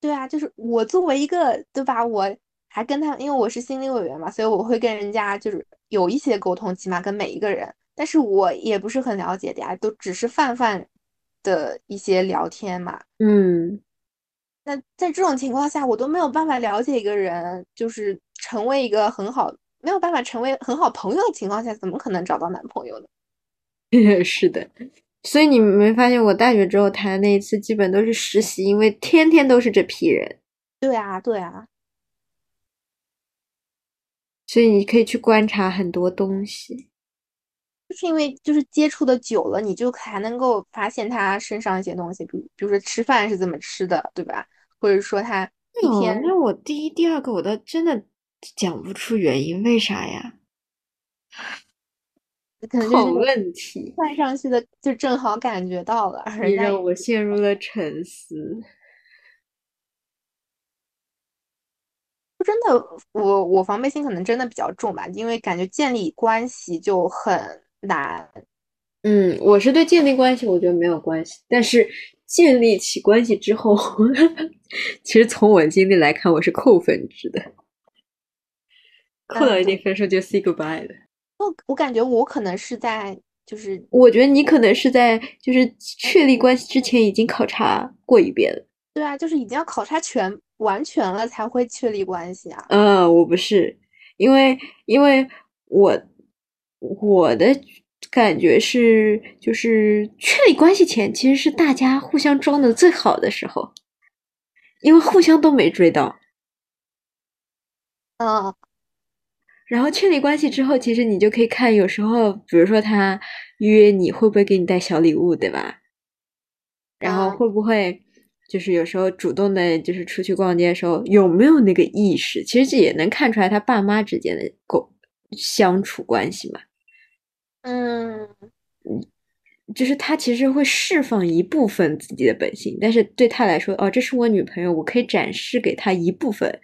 对啊，就是我作为一个，对吧？我还跟他，因为我是心理委员嘛，所以我会跟人家就是有一些沟通，起码跟每一个人，但是我也不是很了解的呀，都只是泛泛的一些聊天嘛。嗯，那在这种情况下，我都没有办法了解一个人，就是。成为一个很好没有办法成为很好朋友的情况下，怎么可能找到男朋友呢？(laughs) 是的，所以你没发现我大学之后谈的那一次，基本都是实习，因为天天都是这批人。对啊，对啊。所以你可以去观察很多东西，就是因为就是接触的久了，你就还能够发现他身上一些东西，比比如说吃饭是怎么吃的，对吧？或者说他一天。那我第一、第二个，我倒真的。讲不出原因，为啥呀？(laughs) 好问题，看上去的就正好感觉到了，你让我陷入了沉思。真的，我我防备心可能真的比较重吧，因为感觉建立关系就很难。嗯，我是对建立关系，我觉得没有关系。但是建立起关系之后，(laughs) 其实从我经历来看，我是扣分制的，扣到一定分数就 say goodbye 了。我我感觉我可能是在，就是我觉得你可能是在，就是确立关系之前已经考察过一遍了。对啊，就是已经要考察全完全了才会确立关系啊。嗯，我不是，因为因为我我的感觉是，就是确立关系前其实是大家互相装的最好的时候，因为互相都没追到。嗯，然后确立关系之后，其实你就可以看，有时候比如说他约你会不会给你带小礼物，对吧？然后会不会？就是有时候主动的，就是出去逛街的时候有没有那个意识，其实这也能看出来他爸妈之间的沟相处关系嘛。嗯嗯，就是他其实会释放一部分自己的本性，但是对他来说，哦，这是我女朋友，我可以展示给他一部分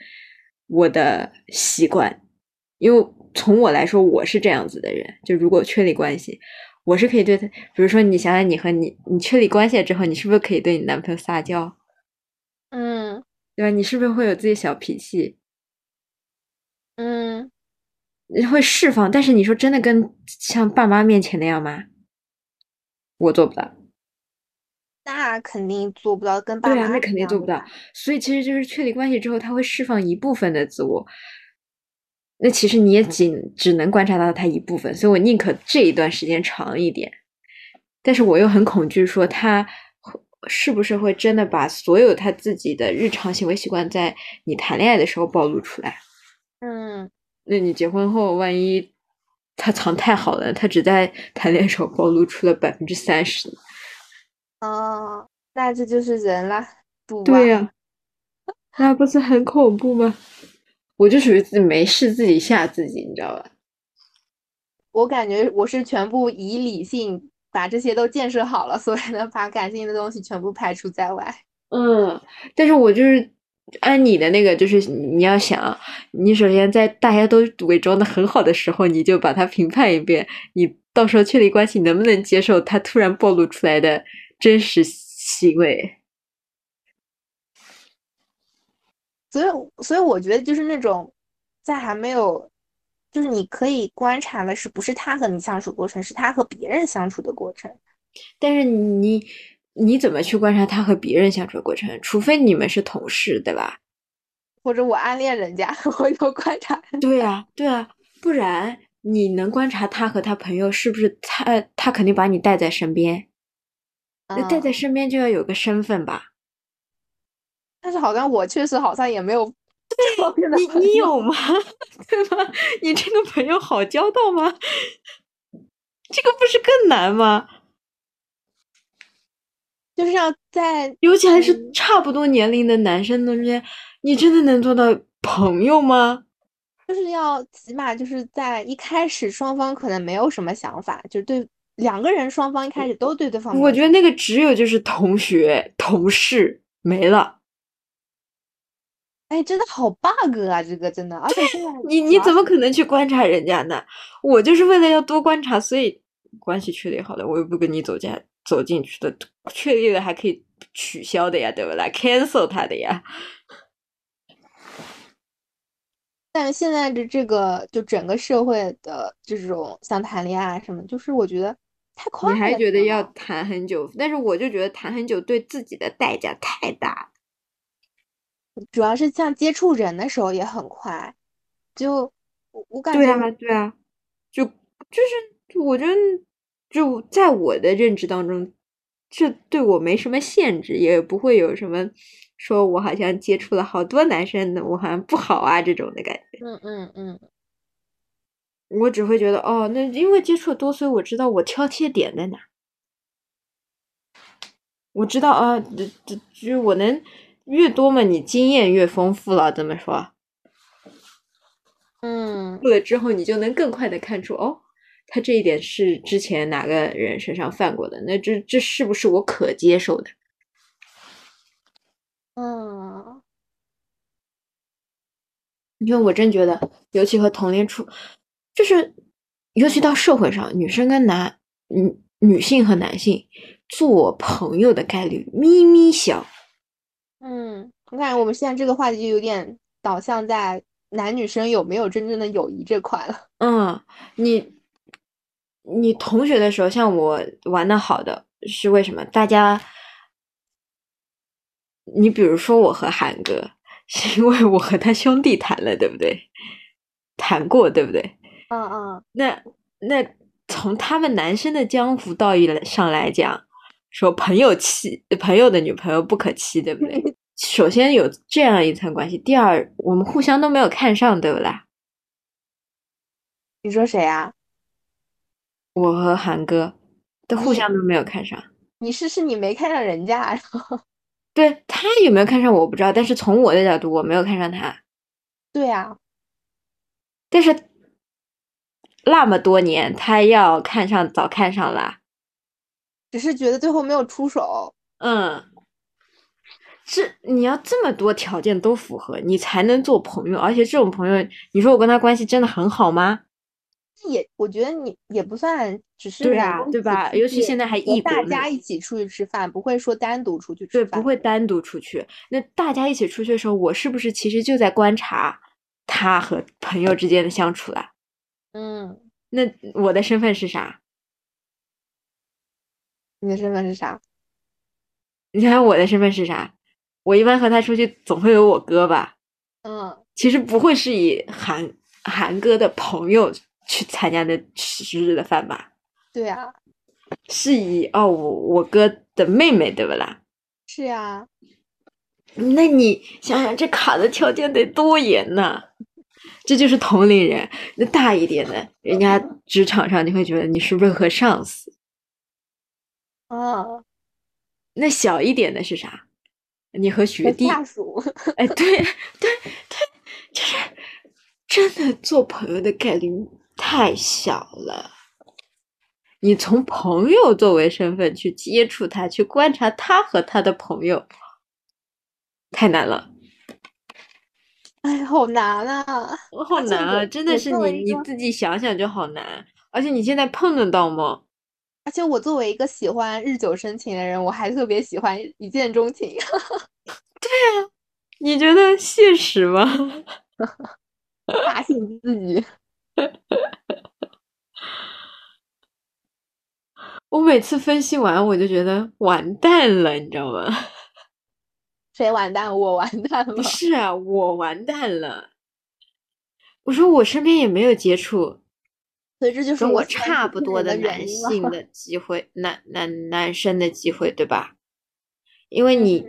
我的习惯，因为从我来说，我是这样子的人，就如果确立关系。我是可以对他，比如说，你想想，你和你你确立关系了之后，你是不是可以对你男朋友撒娇？嗯，对吧？你是不是会有自己小脾气？嗯，会释放。但是你说真的，跟像爸妈面前那样吗？我做不到。那肯定做不到，跟爸妈那肯定做不到。所以其实就是确立关系之后，他会释放一部分的自我。那其实你也仅只能观察到他一部分，所以我宁可这一段时间长一点，但是我又很恐惧说他是不是会真的把所有他自己的日常行为习惯在你谈恋爱的时候暴露出来。嗯，那你结婚后万一他藏太好了，他只在谈恋爱时候暴露出了百分之三十。哦，那这就是人了，对呀，那不是很恐怖吗？我就属于自己没事自己吓自己，你知道吧？我感觉我是全部以理性把这些都建设好了，所以呢，把感性的东西全部排除在外。嗯，但是我就是按你的那个，就是你要想，你首先在大家都伪装的很好的时候，你就把它评判一遍，你到时候确立关系，能不能接受他突然暴露出来的真实行为？所以，所以我觉得就是那种，在还没有，就是你可以观察的是，不是他和你相处过程，是他和别人相处的过程。但是你你怎么去观察他和别人相处的过程？除非你们是同事，对吧？或者我暗恋人家，(laughs) 回头观察。对啊，对啊，不然你能观察他和他朋友是不是他？他肯定把你带在身边，那带在身边就要有个身份吧。但是好像我确实好像也没有，对，你你有吗？(laughs) 对吧？你这个朋友好交到吗？(laughs) 这个不是更难吗？就是要在，尤其还是差不多年龄的男生中间，你真的能做到朋友吗？就是要起码就是在一开始双方可能没有什么想法，就是对两个人双方一开始都对对方，我觉得那个只有就是同学同事没了。哎，真的好 bug 啊！这个真的，而且现在你你怎么可能去观察人家呢？我就是为了要多观察，所以关系确立好了，我又不跟你走进走进去的，确定了还可以取消的呀，对不啦 c a n c e l 他的呀。(laughs) 但是现在的这个，就整个社会的这种像谈恋爱什么，就是我觉得太快了。你还觉得要谈很久？但是我就觉得谈很久对自己的代价太大。主要是像接触人的时候也很快，就我我感觉对啊对啊，就就是我觉得就在我的认知当中，这对我没什么限制，也不会有什么说我好像接触了好多男生的，我好像不好啊这种的感觉。嗯嗯嗯，我只会觉得哦，那因为接触的多，所以我知道我挑剔点在哪，我知道啊，这这就是我能。越多嘛，你经验越丰富了。怎么说，嗯，过了之后，你就能更快的看出，哦，他这一点是之前哪个人身上犯过的，那这这是不是我可接受的？嗯，因为我真觉得，尤其和同龄处，就是尤其到社会上，女生跟男女女性和男性做朋友的概率咪咪小。嗯，我感觉我们现在这个话题就有点导向在男女生有没有真正的友谊这块了。嗯，你你同学的时候，像我玩的好的是为什么？大家，你比如说我和韩哥。(laughs) 是因为我和他兄弟谈了，对不对？谈过，对不对？嗯嗯。那那从他们男生的江湖道义上来讲，说朋友妻朋友的女朋友不可欺，对不对？(laughs) 首先有这样一层关系，第二我们互相都没有看上，对不啦？你说谁啊？我和韩哥都互相都没有看上。你是是你没看上人家，(laughs) 然后。对他有没有看上我不知道，但是从我的角度，我没有看上他。对啊，但是那么多年，他要看上早看上了，只是觉得最后没有出手。嗯，这你要这么多条件都符合，你才能做朋友，而且这种朋友，你说我跟他关系真的很好吗？也，我觉得你也不算，只是对啊，对吧？尤其现在还异国，大家一起出去吃饭，不会说单独出去吃饭，对，不会单独出去。那大家一起出去的时候，我是不是其实就在观察他和朋友之间的相处啊？嗯，那我的身份是啥？你的身份是啥？(laughs) 你想想我的身份是啥？我一般和他出去总会有我哥吧？嗯，其实不会是以韩韩哥的朋友。去参加那十日的饭吧？对啊，是以哦，我我哥的妹妹对不啦？是呀，那你想想这卡的条件得多严呐！这就是同龄人，那大一点的，人家职场上你会觉得你是不是和上司？啊，那小一点的是啥？你和学弟？下属？哎，对对对，就是真的做朋友的概率。太小了，你从朋友作为身份去接触他，去观察他和他的朋友，太难了。哎，好难啊！好难啊！真的是你你自己想想就好难。而且你现在碰得到吗？而且我作为一个喜欢日久生情的人，我还特别喜欢一见钟情。(laughs) 对啊，你觉得现实吗？打醒自己。(laughs) 我每次分析完，我就觉得完蛋了，你知道吗？(laughs) 谁完蛋？我完蛋了？不 (laughs) 是啊，我完蛋了。我说我身边也没有接触，所以这就是我差不多的男性的机会，男男男生的机会，对吧？因为你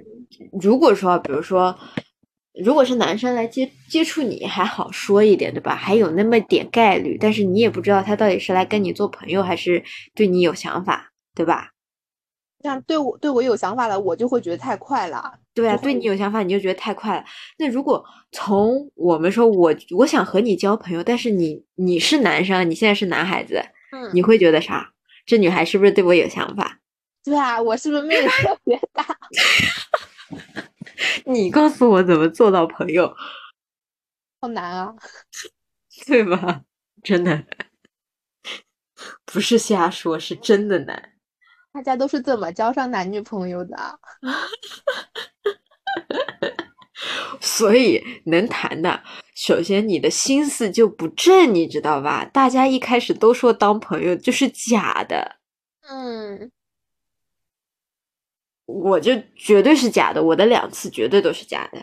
如果说，比如说。如果是男生来接接触你还好说一点，对吧？还有那么点概率，但是你也不知道他到底是来跟你做朋友，还是对你有想法，对吧？像对我对我有想法了，我就会觉得太快了。对啊，对你有想法，你就觉得太快了。那如果从我们说，我我想和你交朋友，但是你你是男生，你现在是男孩子，嗯，你会觉得啥？这女孩是不是对我有想法？对啊，我是不是魅力特别大？(laughs) 你告诉我怎么做到朋友？好难啊，(laughs) 对吧？真的不是瞎说，是真的难。大家都是怎么交上男女朋友的？(laughs) 所以能谈的，首先你的心思就不正，你知道吧？大家一开始都说当朋友就是假的。嗯。我就绝对是假的，我的两次绝对都是假的。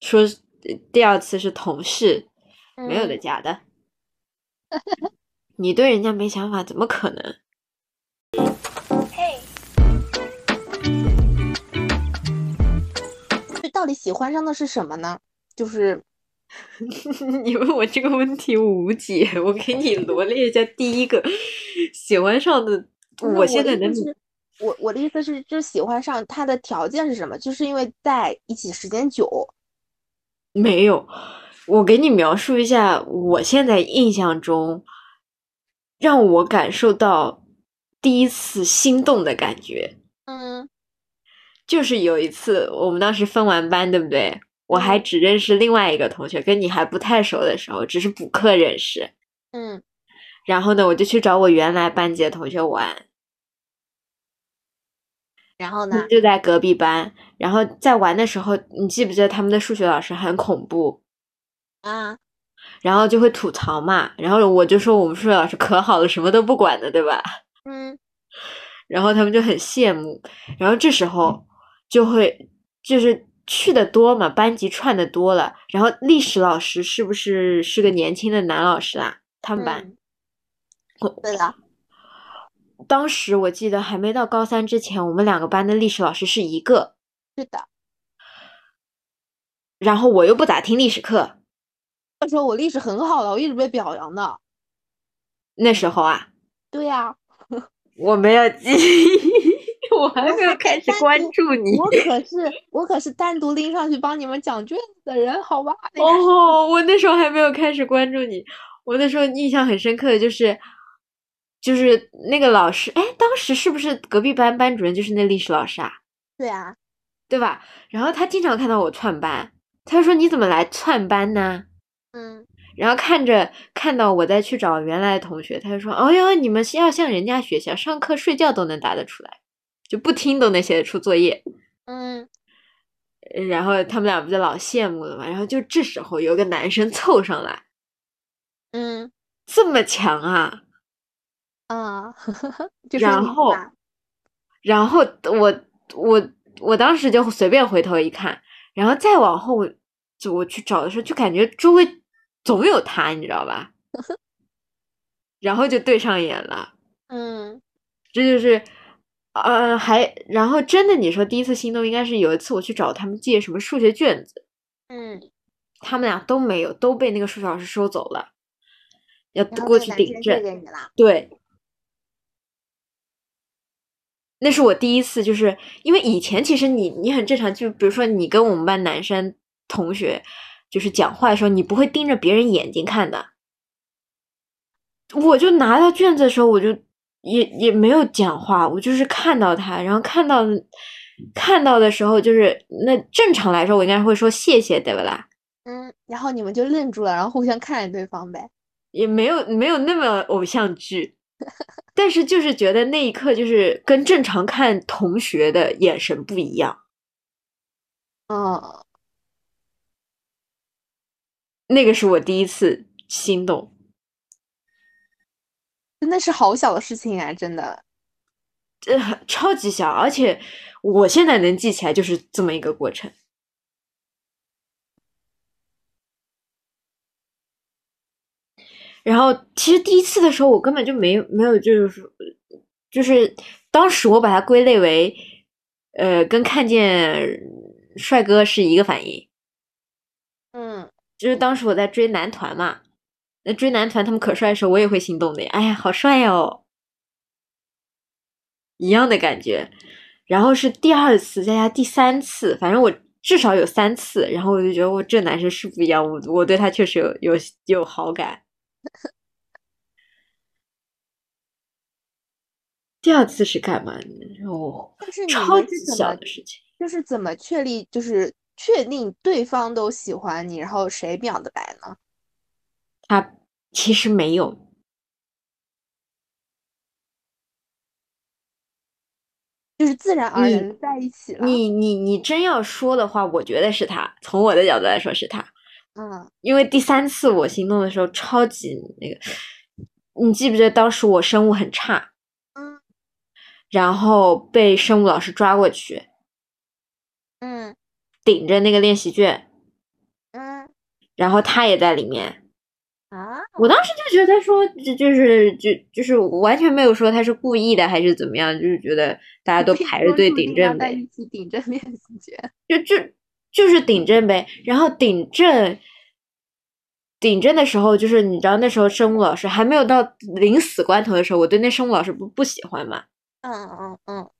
说第二次是同事，没有的，假的。(laughs) 你对人家没想法，怎么可能？嘿，这到底喜欢上的是什么呢？就是 (laughs) 你问我这个问题无解，我给你罗列一下。第一个喜欢上的，我现在能。我我的意思是，就是喜欢上他的条件是什么？就是因为在一起时间久。没有，我给你描述一下，我现在印象中让我感受到第一次心动的感觉。嗯，就是有一次，我们当时分完班，对不对？我还只认识另外一个同学，跟你还不太熟的时候，只是补课认识。嗯，然后呢，我就去找我原来班级的同学玩，然后呢？就在隔壁班。然后在玩的时候，你记不记得他们的数学老师很恐怖？啊，然后就会吐槽嘛。然后我就说我们数学老师可好了，什么都不管的，对吧？嗯，(laughs) 然后他们就很羡慕。然后这时候就会就是去的多嘛，班级串的多了。然后历史老师是不是是个年轻的男老师啊？他们班。对的。当时我记得还没到高三之前，我们两个班的历史老师是一个。是的。然后我又不咋听历史课。那时候我历史很好的，我一直被表扬的。那时候啊？对呀。(laughs) 我没有记，(laughs) 我还没有开始关注你。我可是 (laughs) 我可是单独拎上去帮你们讲卷子的人，好吧？哦，我那时候还没有开始关注你。我那时候印象很深刻的就是，就是那个老师，哎，当时是不是隔壁班班主任就是那历史老师啊？对啊，对吧？然后他经常看到我串班，他就说：“你怎么来串班呢？”嗯，然后看着看到我再去找原来的同学，他就说：“哦哟，你们要像人家学校，上课睡觉都能答得出来，就不听都能写得出作业。”嗯，然后他们俩不就老羡慕了嘛？然后就这时候有个男生凑上来。嗯，这么强啊！啊，然后，然后我我我当时就随便回头一看，然后再往后就我去找的时候，就感觉周围总有他，你知道吧？(laughs) 然后就对上眼了。(laughs) 嗯，这就是，呃，还然后真的，你说第一次心动，应该是有一次我去找他们借什么数学卷子，嗯，他们俩都没有，都被那个数学老师收走了。要过去顶着，对，那是我第一次，就是因为以前其实你你很正常，就比如说你跟我们班男生同学就是讲话的时候，你不会盯着别人眼睛看的。我就拿到卷子的时候，我就也也没有讲话，我就是看到他，然后看到看到的时候，就是那正常来说，我应该会说谢谢，对不啦？嗯，然后你们就愣住了，然后互相看着对方呗。也没有没有那么偶像剧，(laughs) 但是就是觉得那一刻就是跟正常看同学的眼神不一样。哦，那个是我第一次心动，真的是好小的事情啊！真的，这超级小，而且我现在能记起来就是这么一个过程。然后其实第一次的时候，我根本就没没有，就是说，就是当时我把它归类为，呃，跟看见帅哥是一个反应。嗯，就是当时我在追男团嘛，那追男团他们可帅的时候，我也会心动的呀。哎呀，好帅哦，一样的感觉。然后是第二次，再加第三次，反正我至少有三次。然后我就觉得，我这男生是不一样，我我对他确实有有有好感。(laughs) 第二次是干嘛？哦，超级小的事情，就是怎么确立，就是确定对方都喜欢你，然后谁表的白呢？他其实没有，就是自然而然在一起了。你你你真要说的话，我觉得是他。从我的角度来说，是他。嗯，因为第三次我行动的时候超级那个，你记不记得当时我生物很差，嗯，然后被生物老师抓过去，嗯，顶着那个练习卷，嗯，然后他也在里面，啊，我当时就觉得他说就就是就就是完全没有说他是故意的还是怎么样，就是觉得大家都排着队顶着呗，一起顶着练习卷，就就。就是顶正呗，然后顶正，顶正的时候，就是你知道那时候生物老师还没有到临死关头的时候，我对那生物老师不不喜欢嘛。嗯嗯嗯。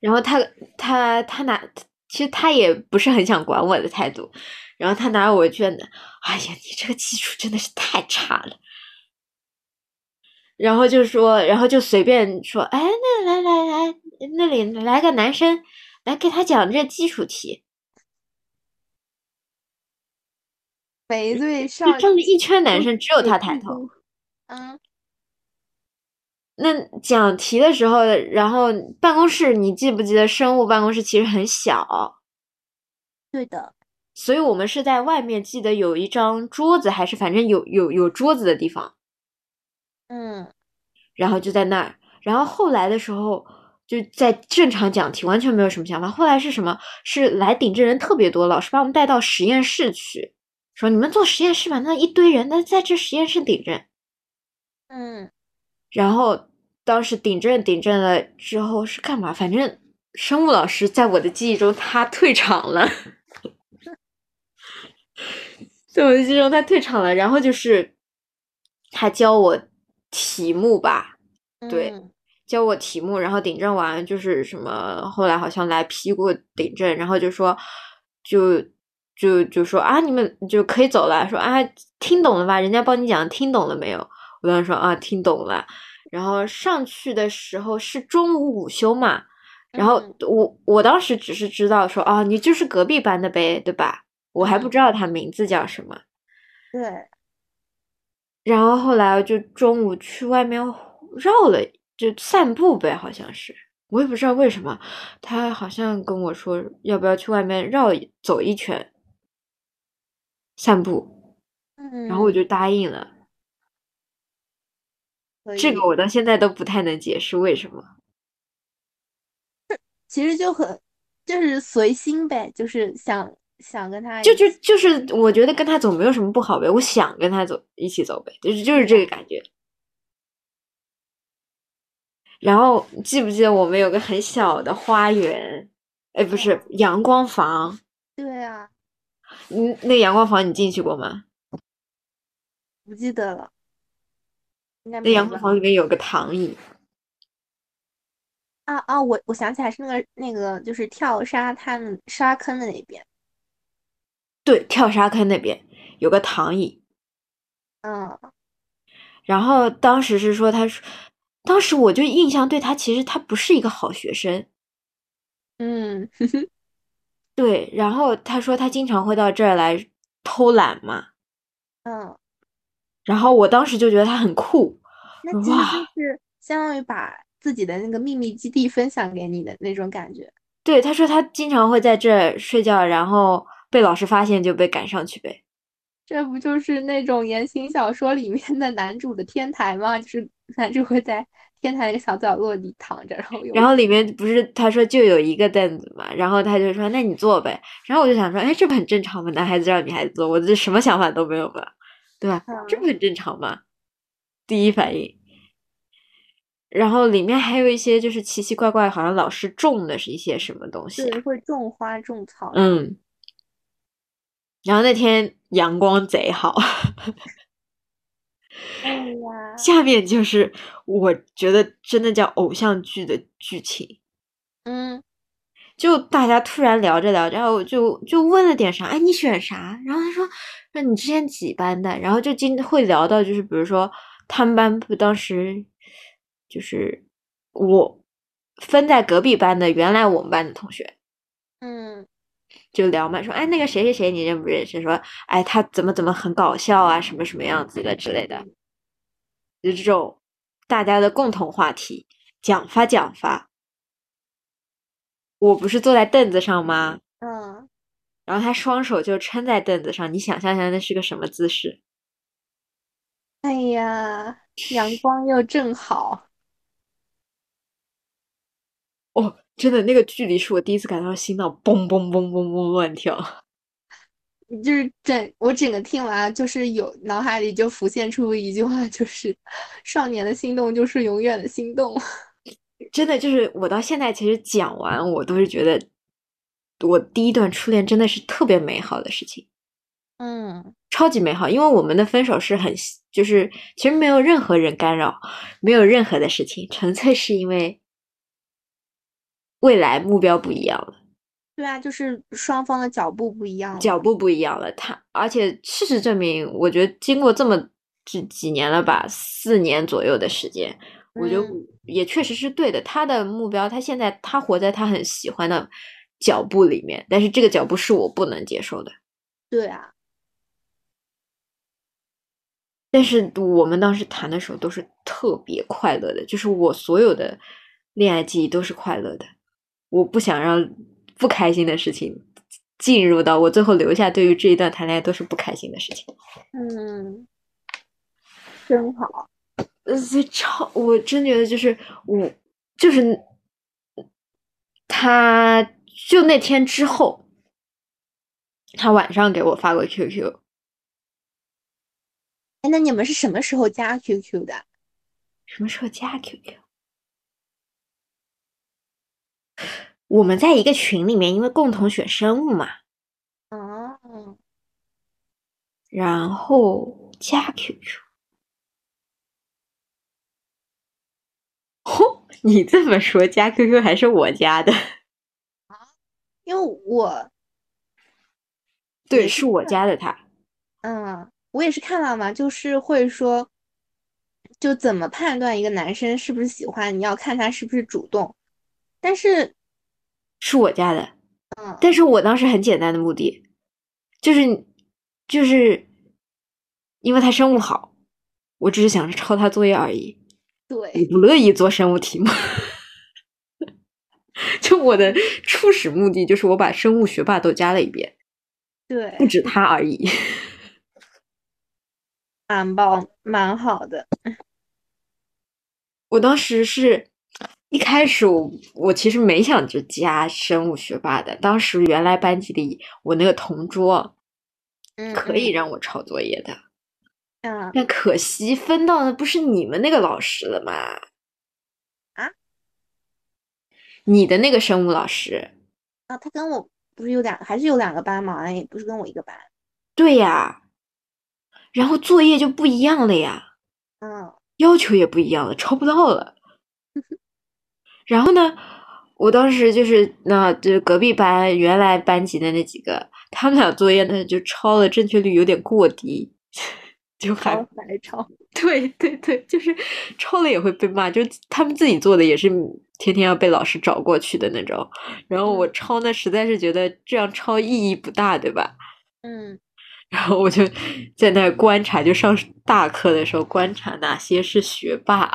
然后他他他拿，其实他也不是很想管我的态度。然后他拿我卷子，哎呀，你这个基础真的是太差了。然后就说，然后就随便说，哎，那来来来，那里来个男生来给他讲这基础题。排队上，就站了一圈男生，只有他抬头。嗯。那讲题的时候，然后办公室，你记不记得生物办公室其实很小？对的。所以我们是在外面，记得有一张桌子，还是反正有有有桌子的地方。嗯。然后就在那儿，然后后来的时候就在正常讲题，完全没有什么想法。后来是什么？是来顶证人特别多，老师把我们带到实验室去，说你们做实验室吧，那一堆人，那在这实验室顶着。嗯。然后。当时顶正顶正了之后是干嘛？反正生物老师在我的记忆中他退场了，(laughs) 在我的记忆中他退场了。然后就是他教我题目吧，对，教我题目。然后顶正完就是什么，后来好像来批过顶正，然后就说就就就说啊，你们就可以走了。说啊，听懂了吧？人家帮你讲，听懂了没有？我当时说啊，听懂了。然后上去的时候是中午午休嘛，然后我我当时只是知道说啊，你就是隔壁班的呗，对吧？我还不知道他名字叫什么。对。然后后来就中午去外面绕了，就散步呗，好像是，我也不知道为什么，他好像跟我说要不要去外面绕走一圈，散步，然后我就答应了。这个我到现在都不太能解释为什么。(laughs) 其实就很就是随心呗，就是想想跟他就就就是我觉得跟他走没有什么不好呗，我想跟他走一起走呗，就是就是这个感觉。然后记不记得我们有个很小的花园？哎，不是阳光房。对啊。嗯，那阳光房你进去过吗？不记得了。那阳光房里面有个躺椅。啊啊！我我想起来是那个那个，就是跳沙滩沙坑的那边。对，跳沙坑那边有个躺椅。嗯。然后当时是说，他说，当时我就印象对他，其实他不是一个好学生。嗯。(laughs) 对，然后他说他经常会到这儿来偷懒嘛。嗯。然后我当时就觉得他很酷，那其实就是相当于把自己的那个秘密基地分享给你的那种感觉。对，他说他经常会在这睡觉，然后被老师发现就被赶上去呗。这不就是那种言情小说里面的男主的天台吗？就是男主会在天台那个小角落里躺着，然后然后里面不是他说就有一个凳子嘛，然后他就说那你坐呗。然后我就想说，哎，这不很正常吗？男孩子让女孩子坐，我这什么想法都没有吧。对吧？这不很正常吗？第一反应。然后里面还有一些就是奇奇怪怪，好像老师种的是一些什么东西。对，会种花种草。嗯。然后那天阳光贼好。哎呀。下面就是我觉得真的叫偶像剧的剧情。嗯。就大家突然聊着聊着，然后就就问了点啥？哎，你选啥？然后他说。那你之前几班的？然后就今会聊到，就是比如说他们班不当时就是我分在隔壁班的，原来我们班的同学，嗯，就聊嘛，说哎那个谁谁谁你认不认识？说哎他怎么怎么很搞笑啊，什么什么样子的之类的，就这种大家的共同话题，讲发讲发。我不是坐在凳子上吗？嗯。然后他双手就撑在凳子上，你想象一下那是个什么姿势？哎呀，阳光又正好。哦，真的，那个距离是我第一次感到心脏嘣嘣嘣嘣嘣乱跳。(laughs) 就是整我整个听完，就是有脑海里就浮现出一句话，就是“少年的心动就是永远的心动”。(laughs) 真的，就是我到现在其实讲完，我都是觉得。我第一段初恋真的是特别美好的事情，嗯，超级美好，因为我们的分手是很，就是其实没有任何人干扰，没有任何的事情，纯粹是因为未来目标不一样了。对啊，就是双方的脚步不一样，脚步不一样了。他而且事实证明，我觉得经过这么几几年了吧，四年左右的时间，我觉得也确实是对的。他的目标，他现在他活在他很喜欢的。脚步里面，但是这个脚步是我不能接受的。对啊，但是我们当时谈的时候都是特别快乐的，就是我所有的恋爱记忆都是快乐的，我不想让不开心的事情进入到我最后留下，对于这一段谈恋爱都是不开心的事情。嗯，真好。呃，所以超，我真觉得就是我就是他，就那天之后，他晚上给我发过 QQ。哎，那你们是什么时候加 QQ 的？什么时候加 QQ？我们在一个群里面，因为共同选生物嘛。哦。然后加 QQ。哦，你这么说，加 QQ 还是我加的？啊，因为我，对，是我加的他。嗯。我也是看到嘛，就是会说，就怎么判断一个男生是不是喜欢你，要看他是不是主动。但是是我加的，嗯，但是我当时很简单的目的，就是就是因为他生物好，我只是想着抄他作业而已。对，我不乐意做生物题目，(laughs) 就我的初始目的就是我把生物学霸都加了一遍，对，不止他而已。蛮棒，蛮好的。(laughs) 我当时是一开始，我我其实没想着加生物学霸的。当时原来班级里我那个同桌，可以让我抄作业的。嗯。但可惜分到的不是你们那个老师了嘛？啊？你的那个生物老师？啊，他跟我不是有两，还是有两个班嘛？也不是跟我一个班。对呀。然后作业就不一样了呀，嗯，要求也不一样了，抄不到了。然后呢，我当时就是那就隔壁班原来班级的那几个，他们俩作业呢就抄的正确率有点过低，(laughs) 就还白抄。(laughs) 对对对，就是抄了也会被骂，就他们自己做的也是天天要被老师找过去的那种。然后我抄呢，实在是觉得这样抄意义不大，对吧？嗯。(laughs) 然后我就在那观察，就上大课的时候观察哪些是学霸。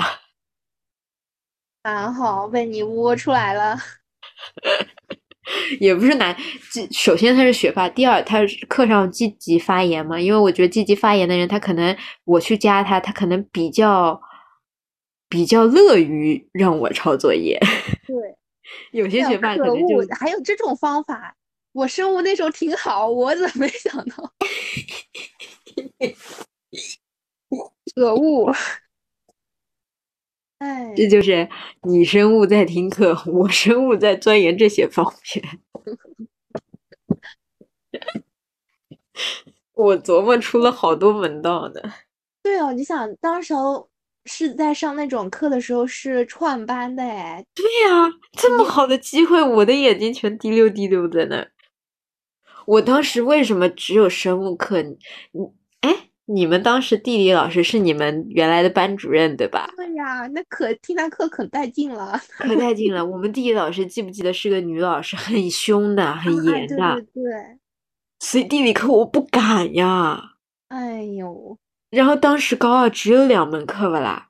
蛮好，被你摸出来了。(laughs) 也不是难，首先他是学霸，第二他课上积极发言嘛。因为我觉得积极发言的人，他可能我去加他，他可能比较比较乐于让我抄作业。对，有些学霸可能就还有这种方法。我生物那时候挺好，我怎么没想到？(laughs) 可恶！哎，这就是你生物在听课，我生物在钻研这些方面。(laughs) 我琢磨出了好多门道呢。对哦，你想，当时候是在上那种课的时候是串班的哎。对呀，这么好的机会，我的眼睛全滴溜滴溜在那。我当时为什么只有生物课？你，哎，你们当时地理老师是你们原来的班主任对吧？对呀，那可听他课可带劲了，可带劲了。我们地理老师记不记得是个女老师，很凶的，很严的。对对对。所以地理课我不敢呀。哎呦。然后当时高二只有两门课吧啦。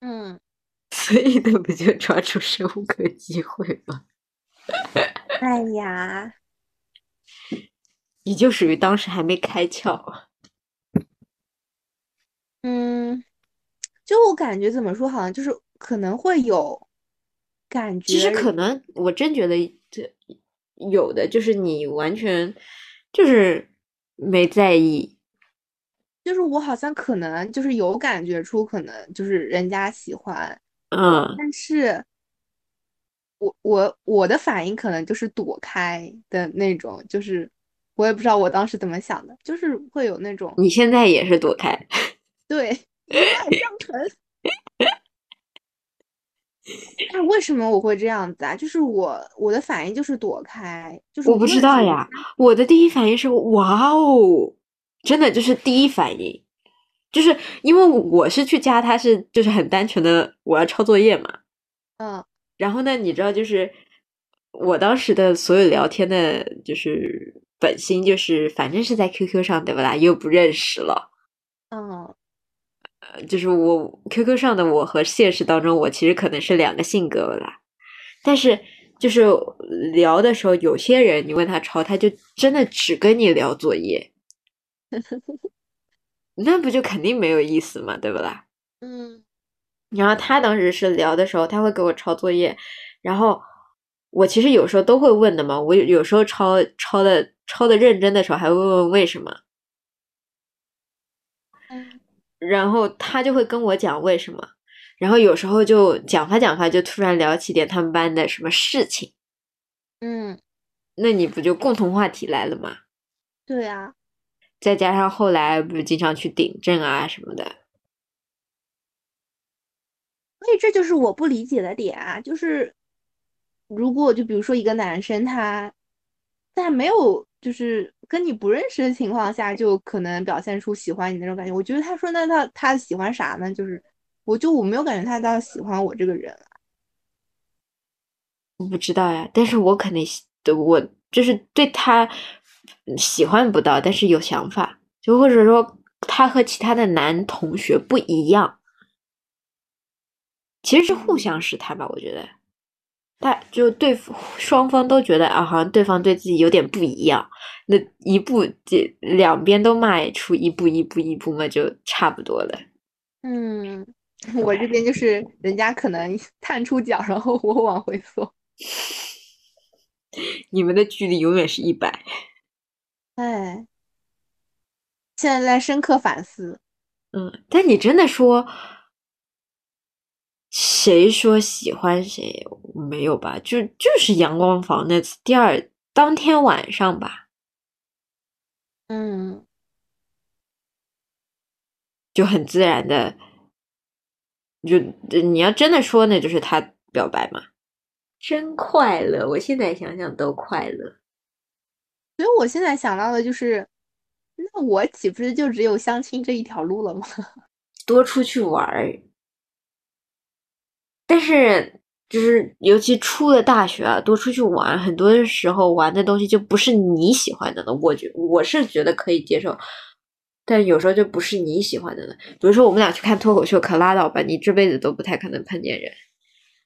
嗯。所以那不就抓住生物课机会吗？(laughs) 哎呀。你就属于当时还没开窍，嗯，就我感觉怎么说，好像就是可能会有感觉。其实可能我真觉得这有的就是你完全就是没在意，就是我好像可能就是有感觉出可能就是人家喜欢，嗯，但是我我我的反应可能就是躲开的那种，就是。我也不知道我当时怎么想的，就是会有那种。你现在也是躲开？对，一脉相 (laughs) 承。那为什么我会这样子啊？就是我我的反应就是躲开，就是我不知道呀。我的第一反应是哇哦，真的就是第一反应，就是因为我是去加他，是就是很单纯的我要抄作业嘛。嗯。然后呢，你知道，就是我当时的所有聊天的，就是。本心就是，反正是在 QQ 上对不啦？又不认识了，嗯，呃，就是我 QQ 上的我和现实当中我其实可能是两个性格啦。但是就是聊的时候，有些人你问他抄，他就真的只跟你聊作业，(laughs) 那不就肯定没有意思嘛，对不啦？嗯。然后他当时是聊的时候，他会给我抄作业，然后我其实有时候都会问的嘛。我有时候抄抄的抄的认真的时候，还会问为什么。然后他就会跟我讲为什么，然后有时候就讲发讲发，就突然聊起点他们班的什么事情。嗯，那你不就共同话题来了吗？对啊，再加上后来不是经常去顶正啊什么的。所以这就是我不理解的点啊，就是如果就比如说一个男生他在没有就是跟你不认识的情况下，就可能表现出喜欢你那种感觉，我觉得他说那他他喜欢啥呢？就是我就我没有感觉他到喜欢我这个人我不知道呀，但是我肯定我就是对他喜欢不到，但是有想法，就或者说他和其他的男同学不一样。其实是互相试探吧，我觉得，他就对 (laughs) 双方都觉得啊，好像对方对自己有点不一样，那一步这两边都迈出一步一步一步嘛，就差不多了。嗯，我这边就是人家可能 (laughs) 探出脚，然后我往回缩，(laughs) 你们的距离永远是一百。哎，现在在深刻反思。嗯，但你真的说。谁说喜欢谁没有吧？就就是阳光房那次，第二当天晚上吧，嗯，就很自然的，就你要真的说，那就是他表白嘛，真快乐！我现在想想都快乐。所以我现在想到的就是，那我岂不是就只有相亲这一条路了吗？(laughs) 多出去玩儿。但是，就是尤其出了大学啊，多出去玩，很多时候玩的东西就不是你喜欢的了。我觉我是觉得可以接受，但有时候就不是你喜欢的了。比如说我们俩去看脱口秀，可拉倒吧，你这辈子都不太可能碰见人。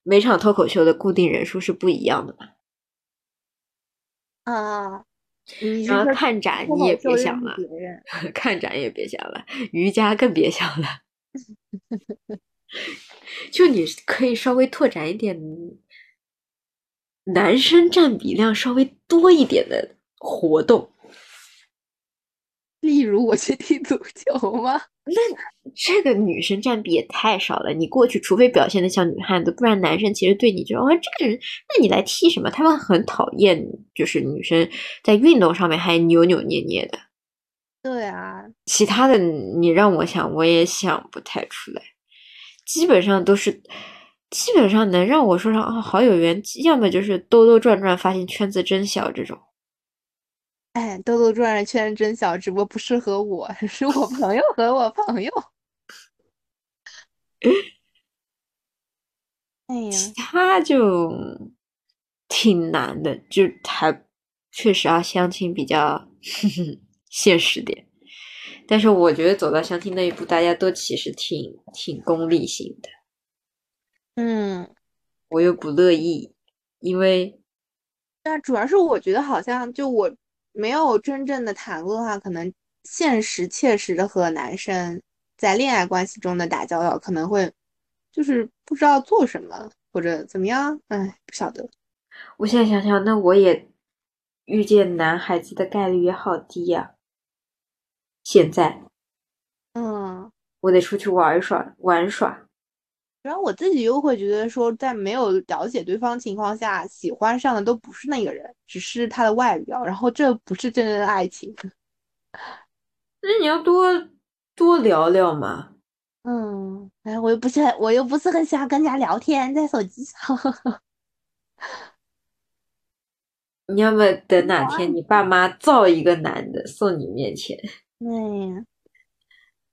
每场脱口秀的固定人数是不一样的嘛。啊，然后看展你也别想了，(laughs) 看展也别想了，瑜伽更别想了。(laughs) 就你可以稍微拓展一点，男生占比量稍微多一点的活动，例如我去踢足球吗？(laughs) 那这个女生占比也太少了。你过去，除非表现的像女汉子，不然男生其实对你就哦，这个人，那你来踢什么？他们很讨厌，就是女生在运动上面还扭扭捏捏的。对啊，其他的你让我想，我也想不太出来。基本上都是，基本上能让我说上啊好有缘，要么就是兜兜转转发现圈子真小这种。哎，兜兜转转圈子真小，只不过不适合我，(laughs) 是我朋友和我朋友。哎呀，其他就挺难的，就还确实啊，相亲比较 (laughs) 现实点。但是我觉得走到相亲那一步，大家都其实挺挺功利性的。嗯，我又不乐意，因为，但主要是我觉得好像就我没有真正的谈过的话，可能现实切实的和男生在恋爱关系中的打交道，可能会就是不知道做什么或者怎么样，哎，不晓得。我现在想想，那我也遇见男孩子的概率也好低呀。现在，嗯，我得出去玩一耍玩耍。然后我自己又会觉得说，在没有了解对方情况下，喜欢上的都不是那个人，只是他的外表。然后这不是真正的爱情。(laughs) 那你要多多聊聊嘛。嗯，哎，我又不是很，我又不是很喜欢跟人家聊天，在手机上。(laughs) 你要么等哪天你爸妈造一个男的送你面前。对，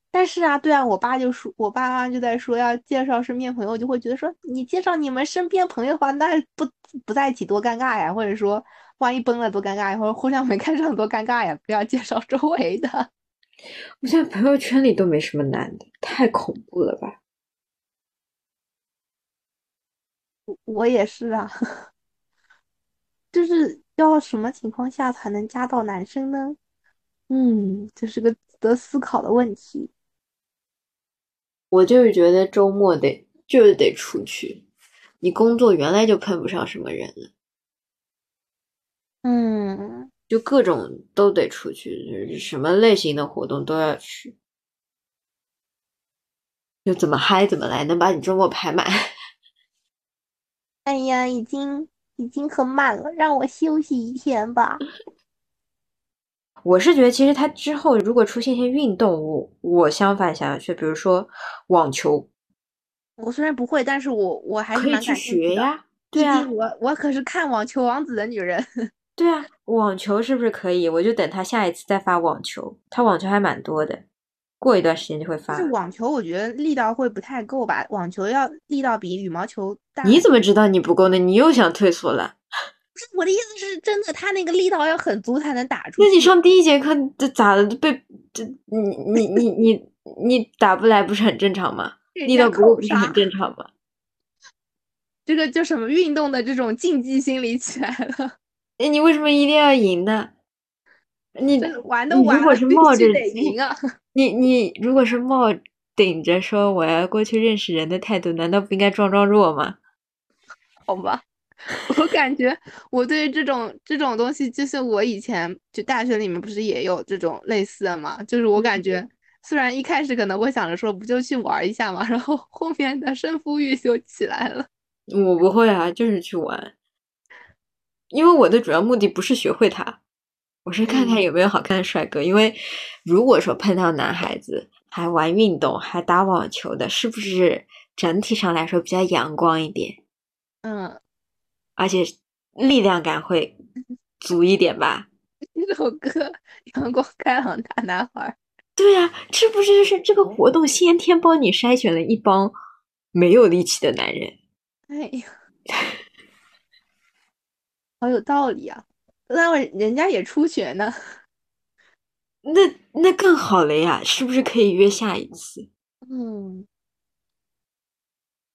但是啊，对啊，我爸就说，我爸妈就在说要介绍身边朋友，就会觉得说，你介绍你们身边朋友的话，那不不在一起多尴尬呀，或者说万一崩了多尴尬呀，或者互相没看上多尴尬呀，不要介绍周围的。我现在朋友圈里都没什么男的，太恐怖了吧？我我也是啊，(laughs) 就是要什么情况下才能加到男生呢？嗯，这是个值得思考的问题。我就是觉得周末得就是得出去，你工作原来就碰不上什么人了，嗯，就各种都得出去，就是什么类型的活动都要去，就怎么嗨怎么来，能把你周末排满。哎呀，已经已经很满了，让我休息一天吧。(laughs) 我是觉得，其实他之后如果出现一些运动，我我相反想要去，比如说网球，我虽然不会，但是我我还是可以去蛮感兴趣的。学呀。对啊我我可是看网球王子的女人。(laughs) 对啊，网球是不是可以？我就等他下一次再发网球，他网球还蛮多的，过一段时间就会发网球我觉得力道会不太够吧，网球要力道比羽毛球大。你怎么知道你不够呢？你又想退缩了？不是我的意思是真的，他那个力道要很足才能打出去。那你上第一节课这咋的？被这你你你你你打不来不是很正常吗？力道不够不是很正常吗？(laughs) 这个就什么运动的这种竞技心理起来了，哎，你为什么一定要赢呢？你这玩如果都玩了，必是冒着得赢啊！(laughs) 你你如果是冒顶着说我要过去认识人的态度，难道不应该装装弱吗？好吧，(laughs) 我感觉我对这种这种东西，就是我以前就大学里面不是也有这种类似的嘛，就是我感觉虽然一开始可能会想着说不就去玩一下嘛，然后后面的胜负欲就起来了。我不会啊，就是去玩，因为我的主要目的不是学会它，我是看看嗯。有没有好看的帅哥。因为如果说碰到男孩子还玩运动还打网球的，是不是整体上来说比较阳光一点，嗯，而且力量感会足一点吧？(laughs) 这首歌《阳光开朗大男孩》，对啊、这不是就是这个活动先天帮你筛选了一帮没有力气的男人？哎呀，好有道理啊！那我人家也出血呢。那那更好了呀，是不是可以约下一次？嗯，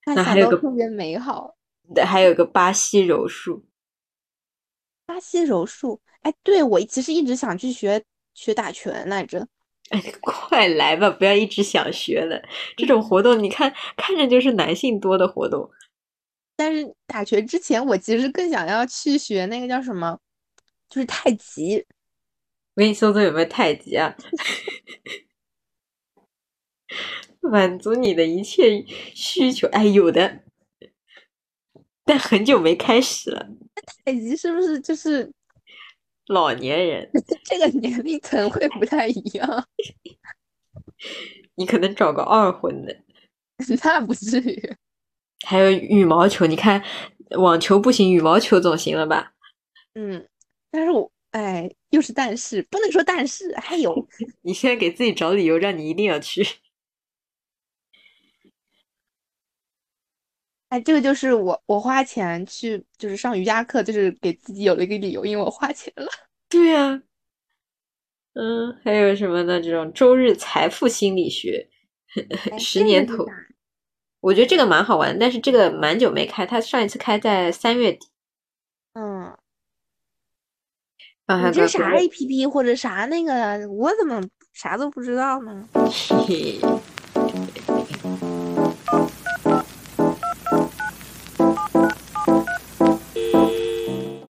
那还有个起来都特别美好。对，还有个巴西柔术，巴西柔术，哎，对，我其实一直想去学学打拳来着。哎，快来吧，不要一直想学了。这种活动，你看看着就是男性多的活动。但是打拳之前，我其实更想要去学那个叫什么，就是太极。我给你搜搜有没有太极啊，(laughs) 满足你的一切需求。哎，有的，但很久没开始了。(laughs) 太极是不是就是老年人，(laughs) 这个年龄层会不太一样？(laughs) 你可能找个二婚的。那不至于。还有羽毛球，你看网球不行，羽毛球总行了吧？嗯，但是我哎，又是但是，不能说但是，还有你现在给自己找理由，让你一定要去。哎，这个就是我我花钱去就是上瑜伽课，就是给自己有了一个理由，因为我花钱了。(laughs) 对呀、嗯，还有什么呢？这种周日财富心理学，哎十年头，我觉得这个蛮好玩，但是这个蛮久没开，它上一次开在三月底。嗯，啊，你这啥 APP 或者啥那个，我怎么啥都不知道呢？嘿嘿，